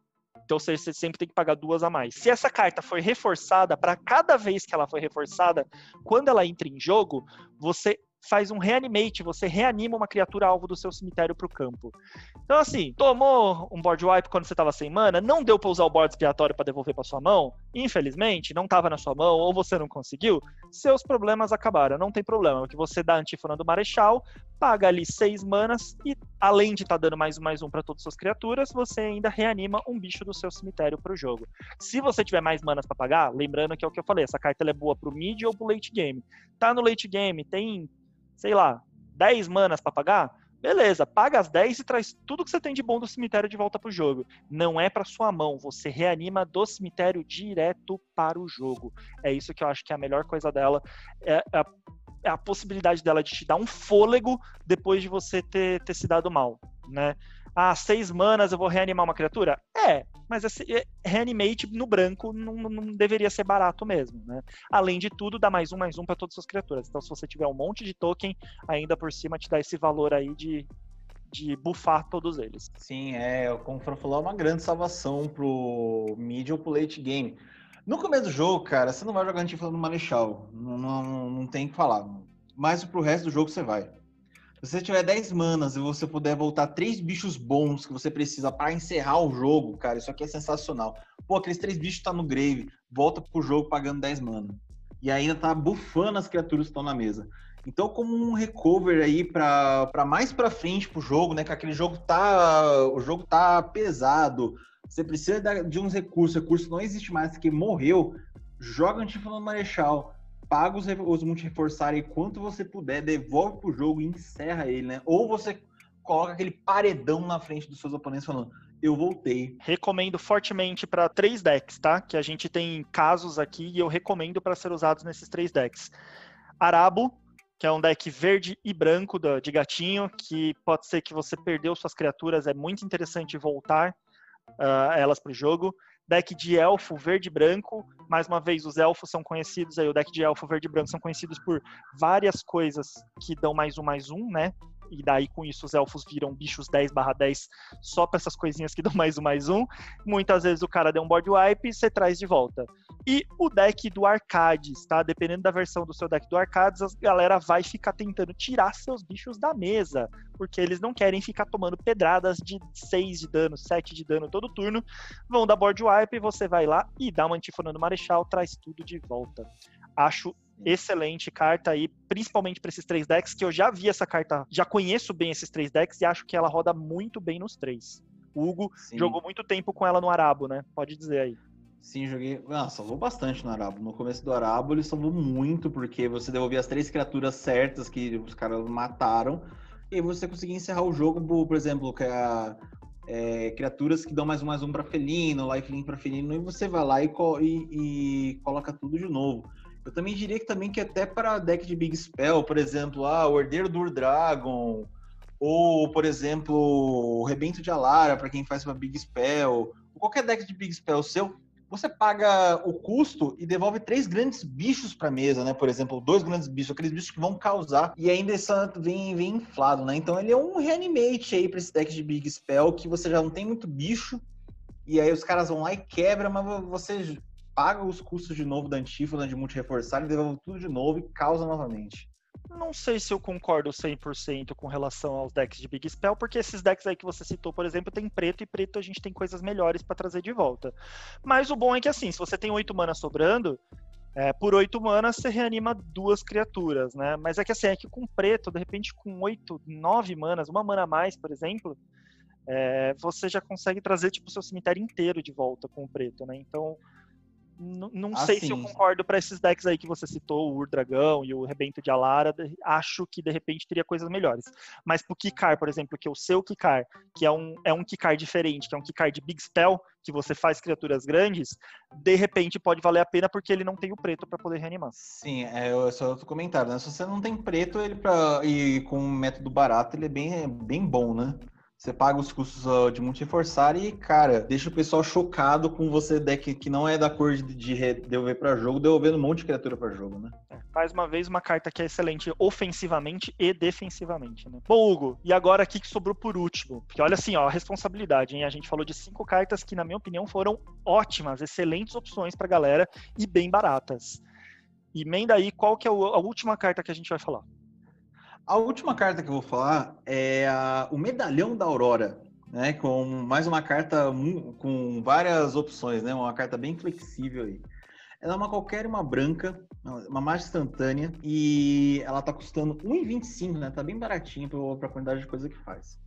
Então você, sempre tem que pagar duas a mais. Se essa carta for reforçada, para cada vez que ela foi reforçada, quando ela entra em jogo, você faz um reanimate, você reanima uma criatura alvo do seu cemitério para o campo. Então, assim, tomou um board wipe quando você estava sem mana, não deu para usar o board expiatório para devolver para sua mão, infelizmente, não estava na sua mão ou você não conseguiu, seus problemas acabaram, não tem problema, porque você dá antífona do Marechal, paga ali seis manas e, além de estar tá dando mais um mais um para todas as suas criaturas, você ainda reanima um bicho do seu cemitério para o jogo. Se você tiver mais manas para pagar, lembrando que é o que eu falei, essa carta é boa para o mid ou para o late game. Tá no late game, tem sei lá, 10 manas para pagar, beleza, paga as 10 e traz tudo que você tem de bom do cemitério de volta pro jogo. Não é para sua mão, você reanima do cemitério direto para o jogo. É isso que eu acho que é a melhor coisa dela. É é a possibilidade dela de te dar um fôlego depois de você ter, ter se dado mal, né? Ah, seis manas eu vou reanimar uma criatura? É, mas esse é, reanimate no branco não, não, deveria ser barato mesmo, né? Além de tudo, dá mais um, mais um para todas as suas criaturas. Então, se você tiver um monte de token, ainda por cima te dá esse valor aí de, de buffar todos eles. Sim, é, como o Fran falou, é uma grande salvação pro mid ou pro late game. No começo do jogo, cara, você não vai jogar antiflã no Marechal. Não, não, não tem o que falar. Mas pro resto do jogo você vai. Se você tiver 10 manas e você puder voltar três bichos bons que você precisa para encerrar o jogo, cara, isso aqui é sensacional. Pô, aqueles três bichos tá no grave, volta pro jogo pagando 10 manas. E ainda tá bufando as criaturas que estão na mesa. Então, como um recover aí para mais para frente pro jogo, né, que aquele jogo tá, o jogo tá pesado, você precisa de uns recursos, recurso não existe mais, que morreu, joga Antífona Marechal, paga os, os multi-reforçar aí quanto você puder, devolve pro jogo e encerra ele, né? Ou você coloca aquele paredão na frente dos seus oponentes falando, eu voltei. Recomendo fortemente para três decks, tá? Que a gente tem casos aqui e eu recomendo para ser usados nesses três decks. Arabo, que é um deck verde e branco de gatinho, que pode ser que você perdeu suas criaturas, é muito interessante voltar uh, elas para o jogo deck de elfo verde e branco. Mais uma vez, os elfos são conhecidos aí, o deck de elfo verde e branco são conhecidos por várias coisas que dão mais um mais um, né? E daí com isso os elfos viram bichos 10 barra 10 só para essas coisinhas que [LAUGHS] dão mais um mais um. Muitas vezes o cara deu um board wipe e você traz de volta. E o deck do Arcades, tá? Dependendo da versão do seu deck do Arcades, a galera vai ficar tentando tirar seus bichos da mesa, porque eles não querem ficar tomando pedradas de 6 de dano, 7 de dano todo turno. Vão dar board wipe, você vai lá e dá uma antífona no Marechal, traz tudo de volta. Acho excelente carta aí, principalmente para esses três decks, que eu já vi essa carta, já conheço bem esses três decks e acho que ela roda muito bem nos três. O Hugo Sim. jogou muito tempo com ela no Arabo, né? Pode dizer aí. Sim, joguei. Ah, salvou bastante no Arabo. No começo do Arabo ele salvou muito, porque você devolvia as três criaturas certas que os caras mataram, e você conseguia encerrar o jogo, por exemplo, que é, é, criaturas que dão mais um mais um para felino, lifelink para felino, e você vai lá e, e, e coloca tudo de novo. Eu também diria que também que até para deck de Big Spell, por exemplo, ah, o Herdeiro do Dragon, ou, por exemplo, o Rebento de Alara, para quem faz uma Big Spell, ou qualquer deck de Big Spell seu, você paga o custo e devolve três grandes bichos para mesa, né? Por exemplo, dois grandes bichos, aqueles bichos que vão causar, e ainda essa vem, vem inflado, né? Então ele é um reanimate aí para esse deck de Big Spell, que você já não tem muito bicho, e aí os caras vão lá e quebram, mas você paga os custos de novo da antífona de multi-reforçar e devolve tudo de novo e causa novamente. Não sei se eu concordo 100% com relação aos decks de Big Spell, porque esses decks aí que você citou, por exemplo, tem preto e preto a gente tem coisas melhores para trazer de volta. Mas o bom é que assim, se você tem 8 manas sobrando, é, por 8 manas você reanima duas criaturas, né? Mas é que assim, é que com preto, de repente com 8, 9 manas, uma mana a mais, por exemplo, é, você já consegue trazer tipo o seu cemitério inteiro de volta com o preto, né? Então não ah, sei sim. se eu concordo para esses decks aí que você citou, o Ur-Dragão e o Rebento de Alara, acho que de repente teria coisas melhores. Mas pro Kikar, por exemplo, que é o seu Kikar, que é um, é um Kikar diferente, que é um Kikar de Big Spell, que você faz criaturas grandes, de repente pode valer a pena porque ele não tem o preto para poder reanimar. Sim, é só outro comentário, né? Se você não tem preto, ele pra, e com um método barato, ele é bem, é bem bom, né? Você paga os custos uh, de multiforçar e, cara, deixa o pessoal chocado com você deck que não é da cor de, de devolver para jogo, devolvendo um monte de criatura para jogo, né? É, mais uma vez, uma carta que é excelente ofensivamente e defensivamente, né? Bom, Hugo, e agora aqui que sobrou por último. Porque olha assim, ó, a responsabilidade, hein? A gente falou de cinco cartas que, na minha opinião, foram ótimas, excelentes opções pra galera e bem baratas. Emenda aí, qual que é a última carta que a gente vai falar? A última carta que eu vou falar é a, o Medalhão da Aurora, né? Com mais uma carta com várias opções, né? Uma carta bem flexível aí. Ela é uma qualquer, uma branca, uma mágica instantânea, e ela tá custando 1,25, né? Tá bem baratinho para a quantidade de coisa que faz.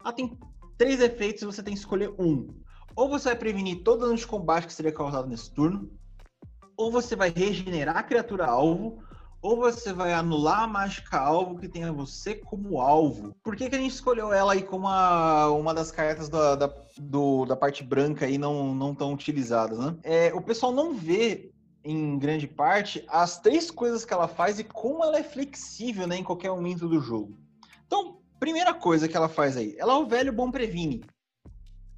Ela tem três efeitos e você tem que escolher um. Ou você vai prevenir todo dano de combate que seria causado nesse turno, ou você vai regenerar a criatura alvo, ou você vai anular a mágica alvo que tenha você como alvo. Por que, que a gente escolheu ela aí como uma, uma das cartas da, da, do, da parte branca aí não, não tão utilizadas, né? É, o pessoal não vê, em grande parte, as três coisas que ela faz e como ela é flexível né, em qualquer momento do jogo. Então, primeira coisa que ela faz aí, ela é o velho bom previne.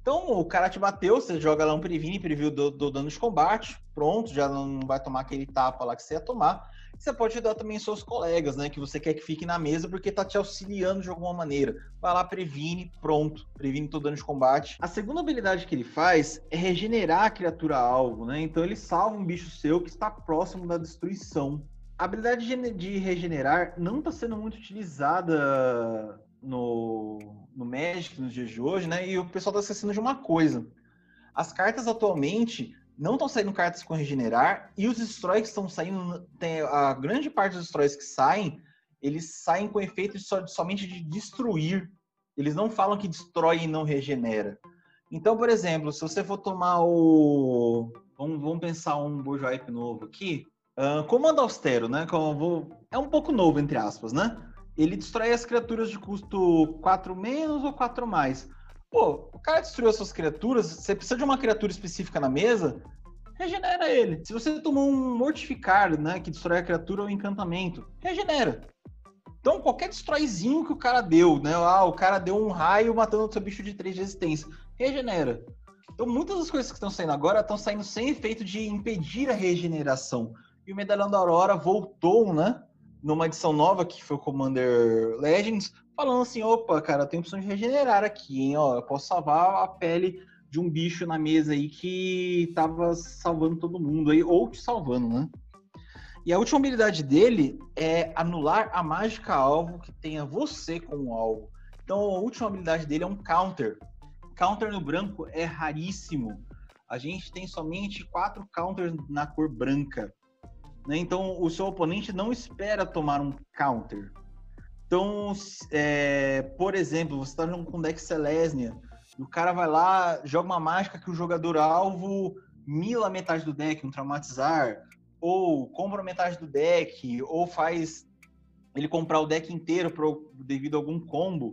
Então, o cara te bateu, você joga lá um previne, previu do, do dano de combate, pronto, já não vai tomar aquele tapa lá que você ia tomar. Você pode dar também seus colegas, né? Que você quer que fique na mesa porque tá te auxiliando de alguma maneira. Vai lá, previne, pronto. Previne todo dano de combate. A segunda habilidade que ele faz é regenerar a criatura alvo, né? Então ele salva um bicho seu que está próximo da destruição. A habilidade de regenerar não está sendo muito utilizada no, no Magic nos dias de hoje, né? E o pessoal está esquecendo de uma coisa. As cartas atualmente não estão saindo cartas com regenerar e os destroys que estão saindo, tem, a grande parte dos destroys que saem, eles saem com efeito de, somente de destruir. Eles não falam que destrói e não regenera. Então, por exemplo, se você for tomar o. Vamos, vamos pensar um Bourgeois novo aqui. Uh, comando austero, né? Vou... É um pouco novo, entre aspas, né? Ele destrói as criaturas de custo 4 menos ou 4 mais. Pô, o cara destruiu as suas criaturas, você precisa de uma criatura específica na mesa, regenera ele. Se você tomou um mortificar, né, que destrói a criatura ou encantamento, regenera. Então, qualquer destroyzinho que o cara deu, né? Ah, o cara deu um raio matando o seu bicho de 3 de resistência. Regenera. Então, muitas das coisas que estão saindo agora estão saindo sem efeito de impedir a regeneração. E o Medalhão da Aurora voltou, né? Numa edição nova, que foi o Commander Legends, falando assim, opa, cara, tem opção de regenerar aqui, hein? Ó, eu posso salvar a pele de um bicho na mesa aí que tava salvando todo mundo aí, ou te salvando, né? E a última habilidade dele é anular a mágica alvo que tenha você como alvo. Então a última habilidade dele é um counter. Counter no branco é raríssimo. A gente tem somente quatro counters na cor branca. Né? Então o seu oponente não espera tomar um counter. Então, é, por exemplo, você está com um deck Selesnia, e o cara vai lá, joga uma mágica que o jogador alvo mila metade do deck, um traumatizar, ou compra metade do deck, ou faz ele comprar o deck inteiro pro, devido a algum combo.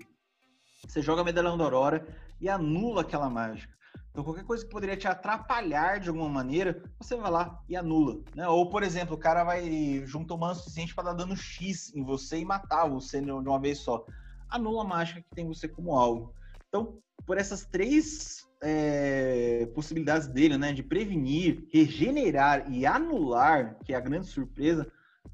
Você joga Medalhão da Aurora e anula aquela mágica. Então, qualquer coisa que poderia te atrapalhar de alguma maneira, você vai lá e anula. Né? Ou, por exemplo, o cara vai juntar o mana suficiente para dar dano X em você e matar você de uma vez só. Anula a mágica que tem você como alvo. Então, por essas três é, possibilidades dele, né, de prevenir, regenerar e anular, que é a grande surpresa,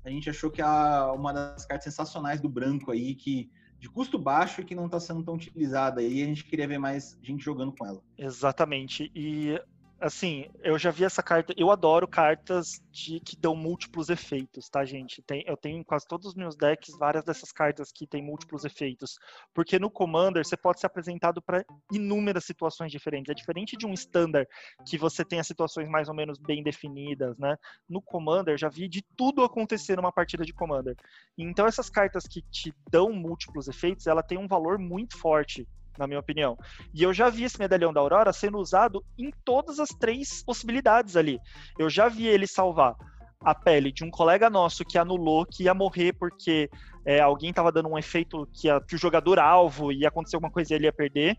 a gente achou que é uma das cartas sensacionais do branco aí, que de custo baixo e que não está sendo tão utilizada. E a gente queria ver mais gente jogando com ela. Exatamente. E assim, eu já vi essa carta. Eu adoro cartas de que dão múltiplos efeitos, tá, gente? Tem, eu tenho em quase todos os meus decks várias dessas cartas que têm múltiplos efeitos. Porque no Commander você pode ser apresentado para inúmeras situações diferentes. É diferente de um Standard que você tem as situações mais ou menos bem definidas, né? No Commander já vi de tudo acontecer numa partida de Commander. Então essas cartas que te dão múltiplos efeitos, ela tem um valor muito forte na minha opinião. E eu já vi esse medalhão da Aurora sendo usado em todas as três possibilidades ali. Eu já vi ele salvar a pele de um colega nosso que anulou, que ia morrer porque é, alguém estava dando um efeito que, a, que o jogador alvo ia acontecer alguma coisa e ele ia perder,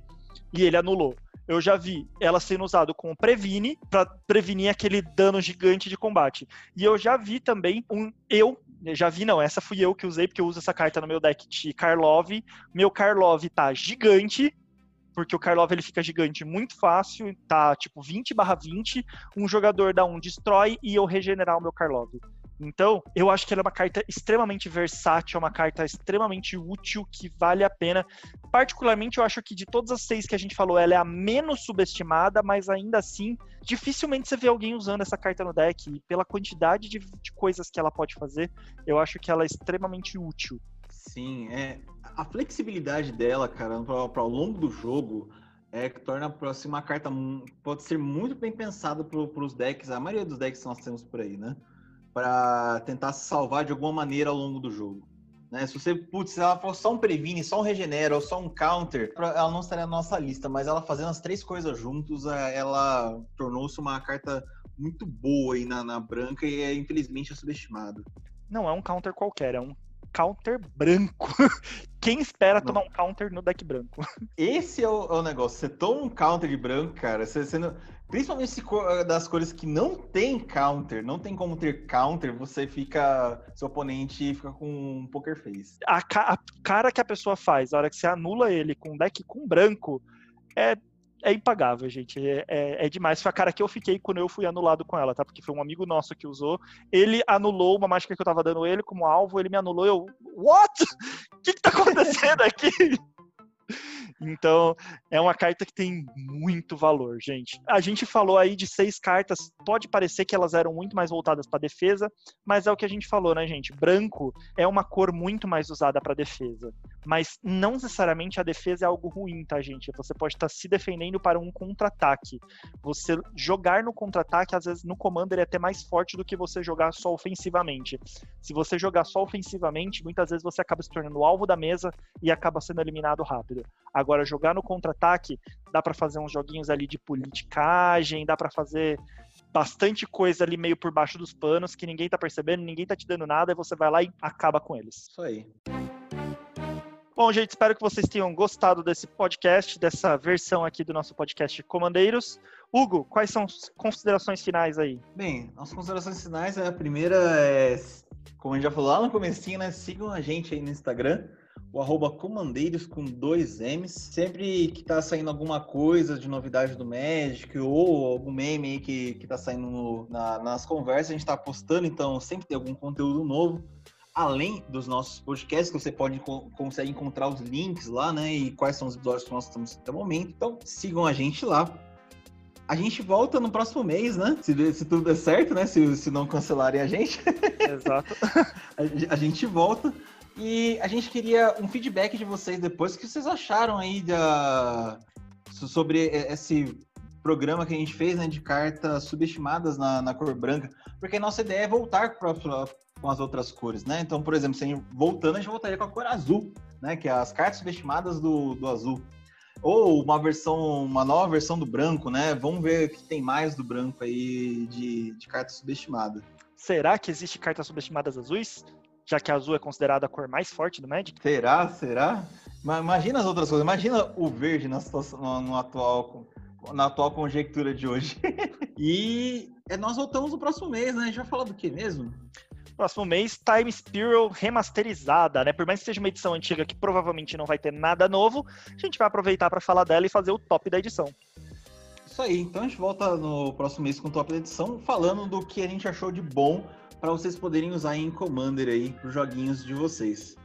e ele anulou. Eu já vi ela sendo usado como previne para prevenir aquele dano gigante de combate. E eu já vi também um eu já vi não, essa fui eu que usei porque eu uso essa carta no meu deck de Karlov. Meu Karlov tá gigante porque o Karlov ele fica gigante muito fácil, tá tipo 20 barra 20, um jogador dá um destrói e eu regenerar o meu Karlov. Então, eu acho que ela é uma carta extremamente versátil, é uma carta extremamente útil, que vale a pena. Particularmente, eu acho que de todas as seis que a gente falou, ela é a menos subestimada, mas ainda assim, dificilmente você vê alguém usando essa carta no deck. E pela quantidade de, de coisas que ela pode fazer, eu acho que ela é extremamente útil. Sim, é, a flexibilidade dela, cara, para ao longo do jogo, é que torna a próxima carta pode ser muito bem pensada para os decks, a maioria dos decks que nós temos por aí, né? Para tentar se salvar de alguma maneira ao longo do jogo. Né? Se você, putz, se ela for só um previne, só um regenera ou só um counter, ela não estaria na nossa lista, mas ela fazendo as três coisas juntos, é, ela tornou-se uma carta muito boa aí na, na branca e é infelizmente é subestimada. Não é um counter qualquer, é um counter branco. [LAUGHS] Quem espera não. tomar um counter no deck branco? [LAUGHS] Esse é o, é o, negócio. Você toma um counter de branco, cara. Você, você não... Principalmente se das cores que não tem counter, não tem como ter counter, você fica. Seu oponente fica com um poker face. A, ca... a cara que a pessoa faz, a hora que você anula ele com um deck com branco, é é impagável, gente. É, é, é, demais. Foi a cara que eu fiquei quando eu fui anulado com ela, tá? Porque foi um amigo nosso que usou. Ele anulou uma mágica que eu tava dando ele como alvo, ele me anulou. Eu, what? [LAUGHS] O que, que tá acontecendo aqui? Então, é uma carta que tem muito valor, gente. A gente falou aí de seis cartas, pode parecer que elas eram muito mais voltadas para defesa, mas é o que a gente falou, né, gente? Branco é uma cor muito mais usada para defesa, mas não necessariamente a defesa é algo ruim, tá, gente? Você pode estar se defendendo para um contra-ataque. Você jogar no contra-ataque, às vezes no commander é até mais forte do que você jogar só ofensivamente. Se você jogar só ofensivamente, muitas vezes você acaba se tornando alvo da mesa e acaba sendo eliminado rápido. Agora, jogar no contra-ataque, dá para fazer uns joguinhos ali de politicagem, dá para fazer bastante coisa ali meio por baixo dos panos que ninguém tá percebendo, ninguém tá te dando nada, e você vai lá e acaba com eles. Isso aí. Bom, gente, espero que vocês tenham gostado desse podcast, dessa versão aqui do nosso podcast Comandeiros. Hugo, quais são as considerações finais aí? Bem, as considerações finais, a primeira é, como a gente já falou lá no comecinho, né? Sigam a gente aí no Instagram, o arroba comandeiros com dois M's. Sempre que tá saindo alguma coisa de novidade do Magic ou algum meme aí que, que tá saindo no, na, nas conversas, a gente tá postando, então sempre tem algum conteúdo novo. Além dos nossos podcasts, que você pode consegue encontrar os links lá, né? E quais são os episódios que nós estamos até o momento. Então, sigam a gente lá. A gente volta no próximo mês, né? Se, se tudo der certo, né? Se, se não cancelarem a gente. [LAUGHS] Exato. a, a gente volta. E a gente queria um feedback de vocês depois. O que vocês acharam aí da, sobre esse programa que a gente fez, né, de cartas subestimadas na, na cor branca? Porque a nossa ideia é voltar pra, pra, com as outras cores, né? Então, por exemplo, se a gente, voltando, a gente voltaria com a cor azul, né? Que é as cartas subestimadas do, do azul. Ou uma versão, uma nova versão do branco, né? Vamos ver o que tem mais do branco aí de, de carta subestimada. Será que existe cartas subestimadas azuis? já que a azul é considerada a cor mais forte do Magic? Será? Será? Imagina as outras coisas. Imagina o verde na, situação, no, no atual, na atual conjectura de hoje. [LAUGHS] e é, nós voltamos no próximo mês, né? A gente vai falar do que mesmo? Próximo mês, Time Spiral remasterizada, né? Por mais que seja uma edição antiga que provavelmente não vai ter nada novo, a gente vai aproveitar para falar dela e fazer o top da edição. Isso aí, então a gente volta no próximo mês com o top da edição, falando do que a gente achou de bom para vocês poderem usar em Commander aí para os joguinhos de vocês.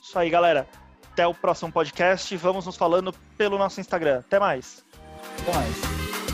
Isso aí, galera. Até o próximo podcast. Vamos nos falando pelo nosso Instagram. Até mais. Até mais.